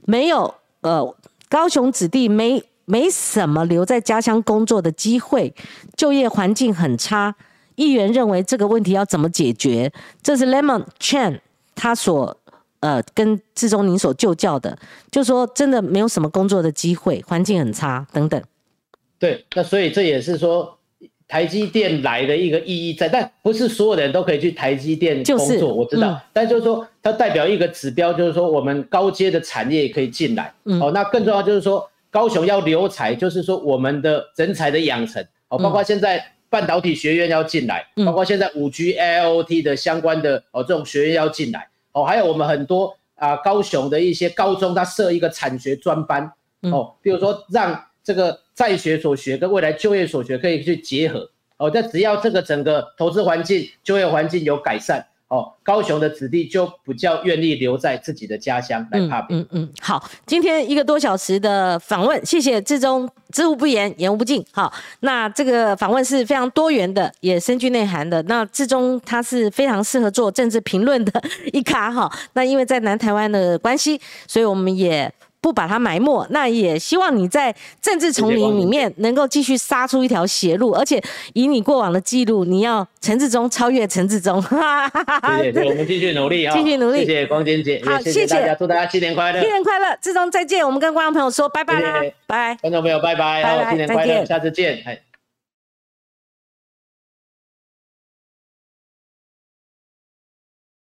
没有呃，高雄子弟没没什么留在家乡工作的机会，就业环境很差。议员认为这个问题要怎么解决？这是 Lemon Chan 他所。呃，跟志忠您所就教的，就说真的没有什么工作的机会，环境很差等等。对，那所以这也是说台积电来的一个意义在，但不是所有的人都可以去台积电工作，我知道。但就是说，它代表一个指标，就是说我们高阶的产业可以进来。哦，那更重要就是说，高雄要留才，就是说我们的人才的养成，哦，包括现在半导体学院要进来，包括现在五 G、IoT 的相关的哦这种学院要进来。哦，还有我们很多啊，高雄的一些高中，它设一个产学专班，哦，比如说让这个在学所学跟未来就业所学可以去结合，哦，但只要这个整个投资环境、就业环境有改善。哦，高雄的子弟就比较愿意留在自己的家乡来踏平。嗯嗯，好，今天一个多小时的访问，谢谢志忠，知无不言，言无不尽。好，那这个访问是非常多元的，也深具内涵的。那志忠他是非常适合做政治评论的一咖哈。那因为在南台湾的关系，所以我们也。不把它埋没，那也希望你在政治丛林里面能够继续杀出一条血路，而且以你过往的记录，你要陈志忠超越陈志忠。谢谢，我们继续努力 啊！继续努力。谢谢光坚姐，好，谢谢大家，祝大家新年快乐！新年快乐，志忠再见！我们跟观众朋友说拜拜啦，拜拜！观众朋友拜拜，好，新年快乐，下次见，哎。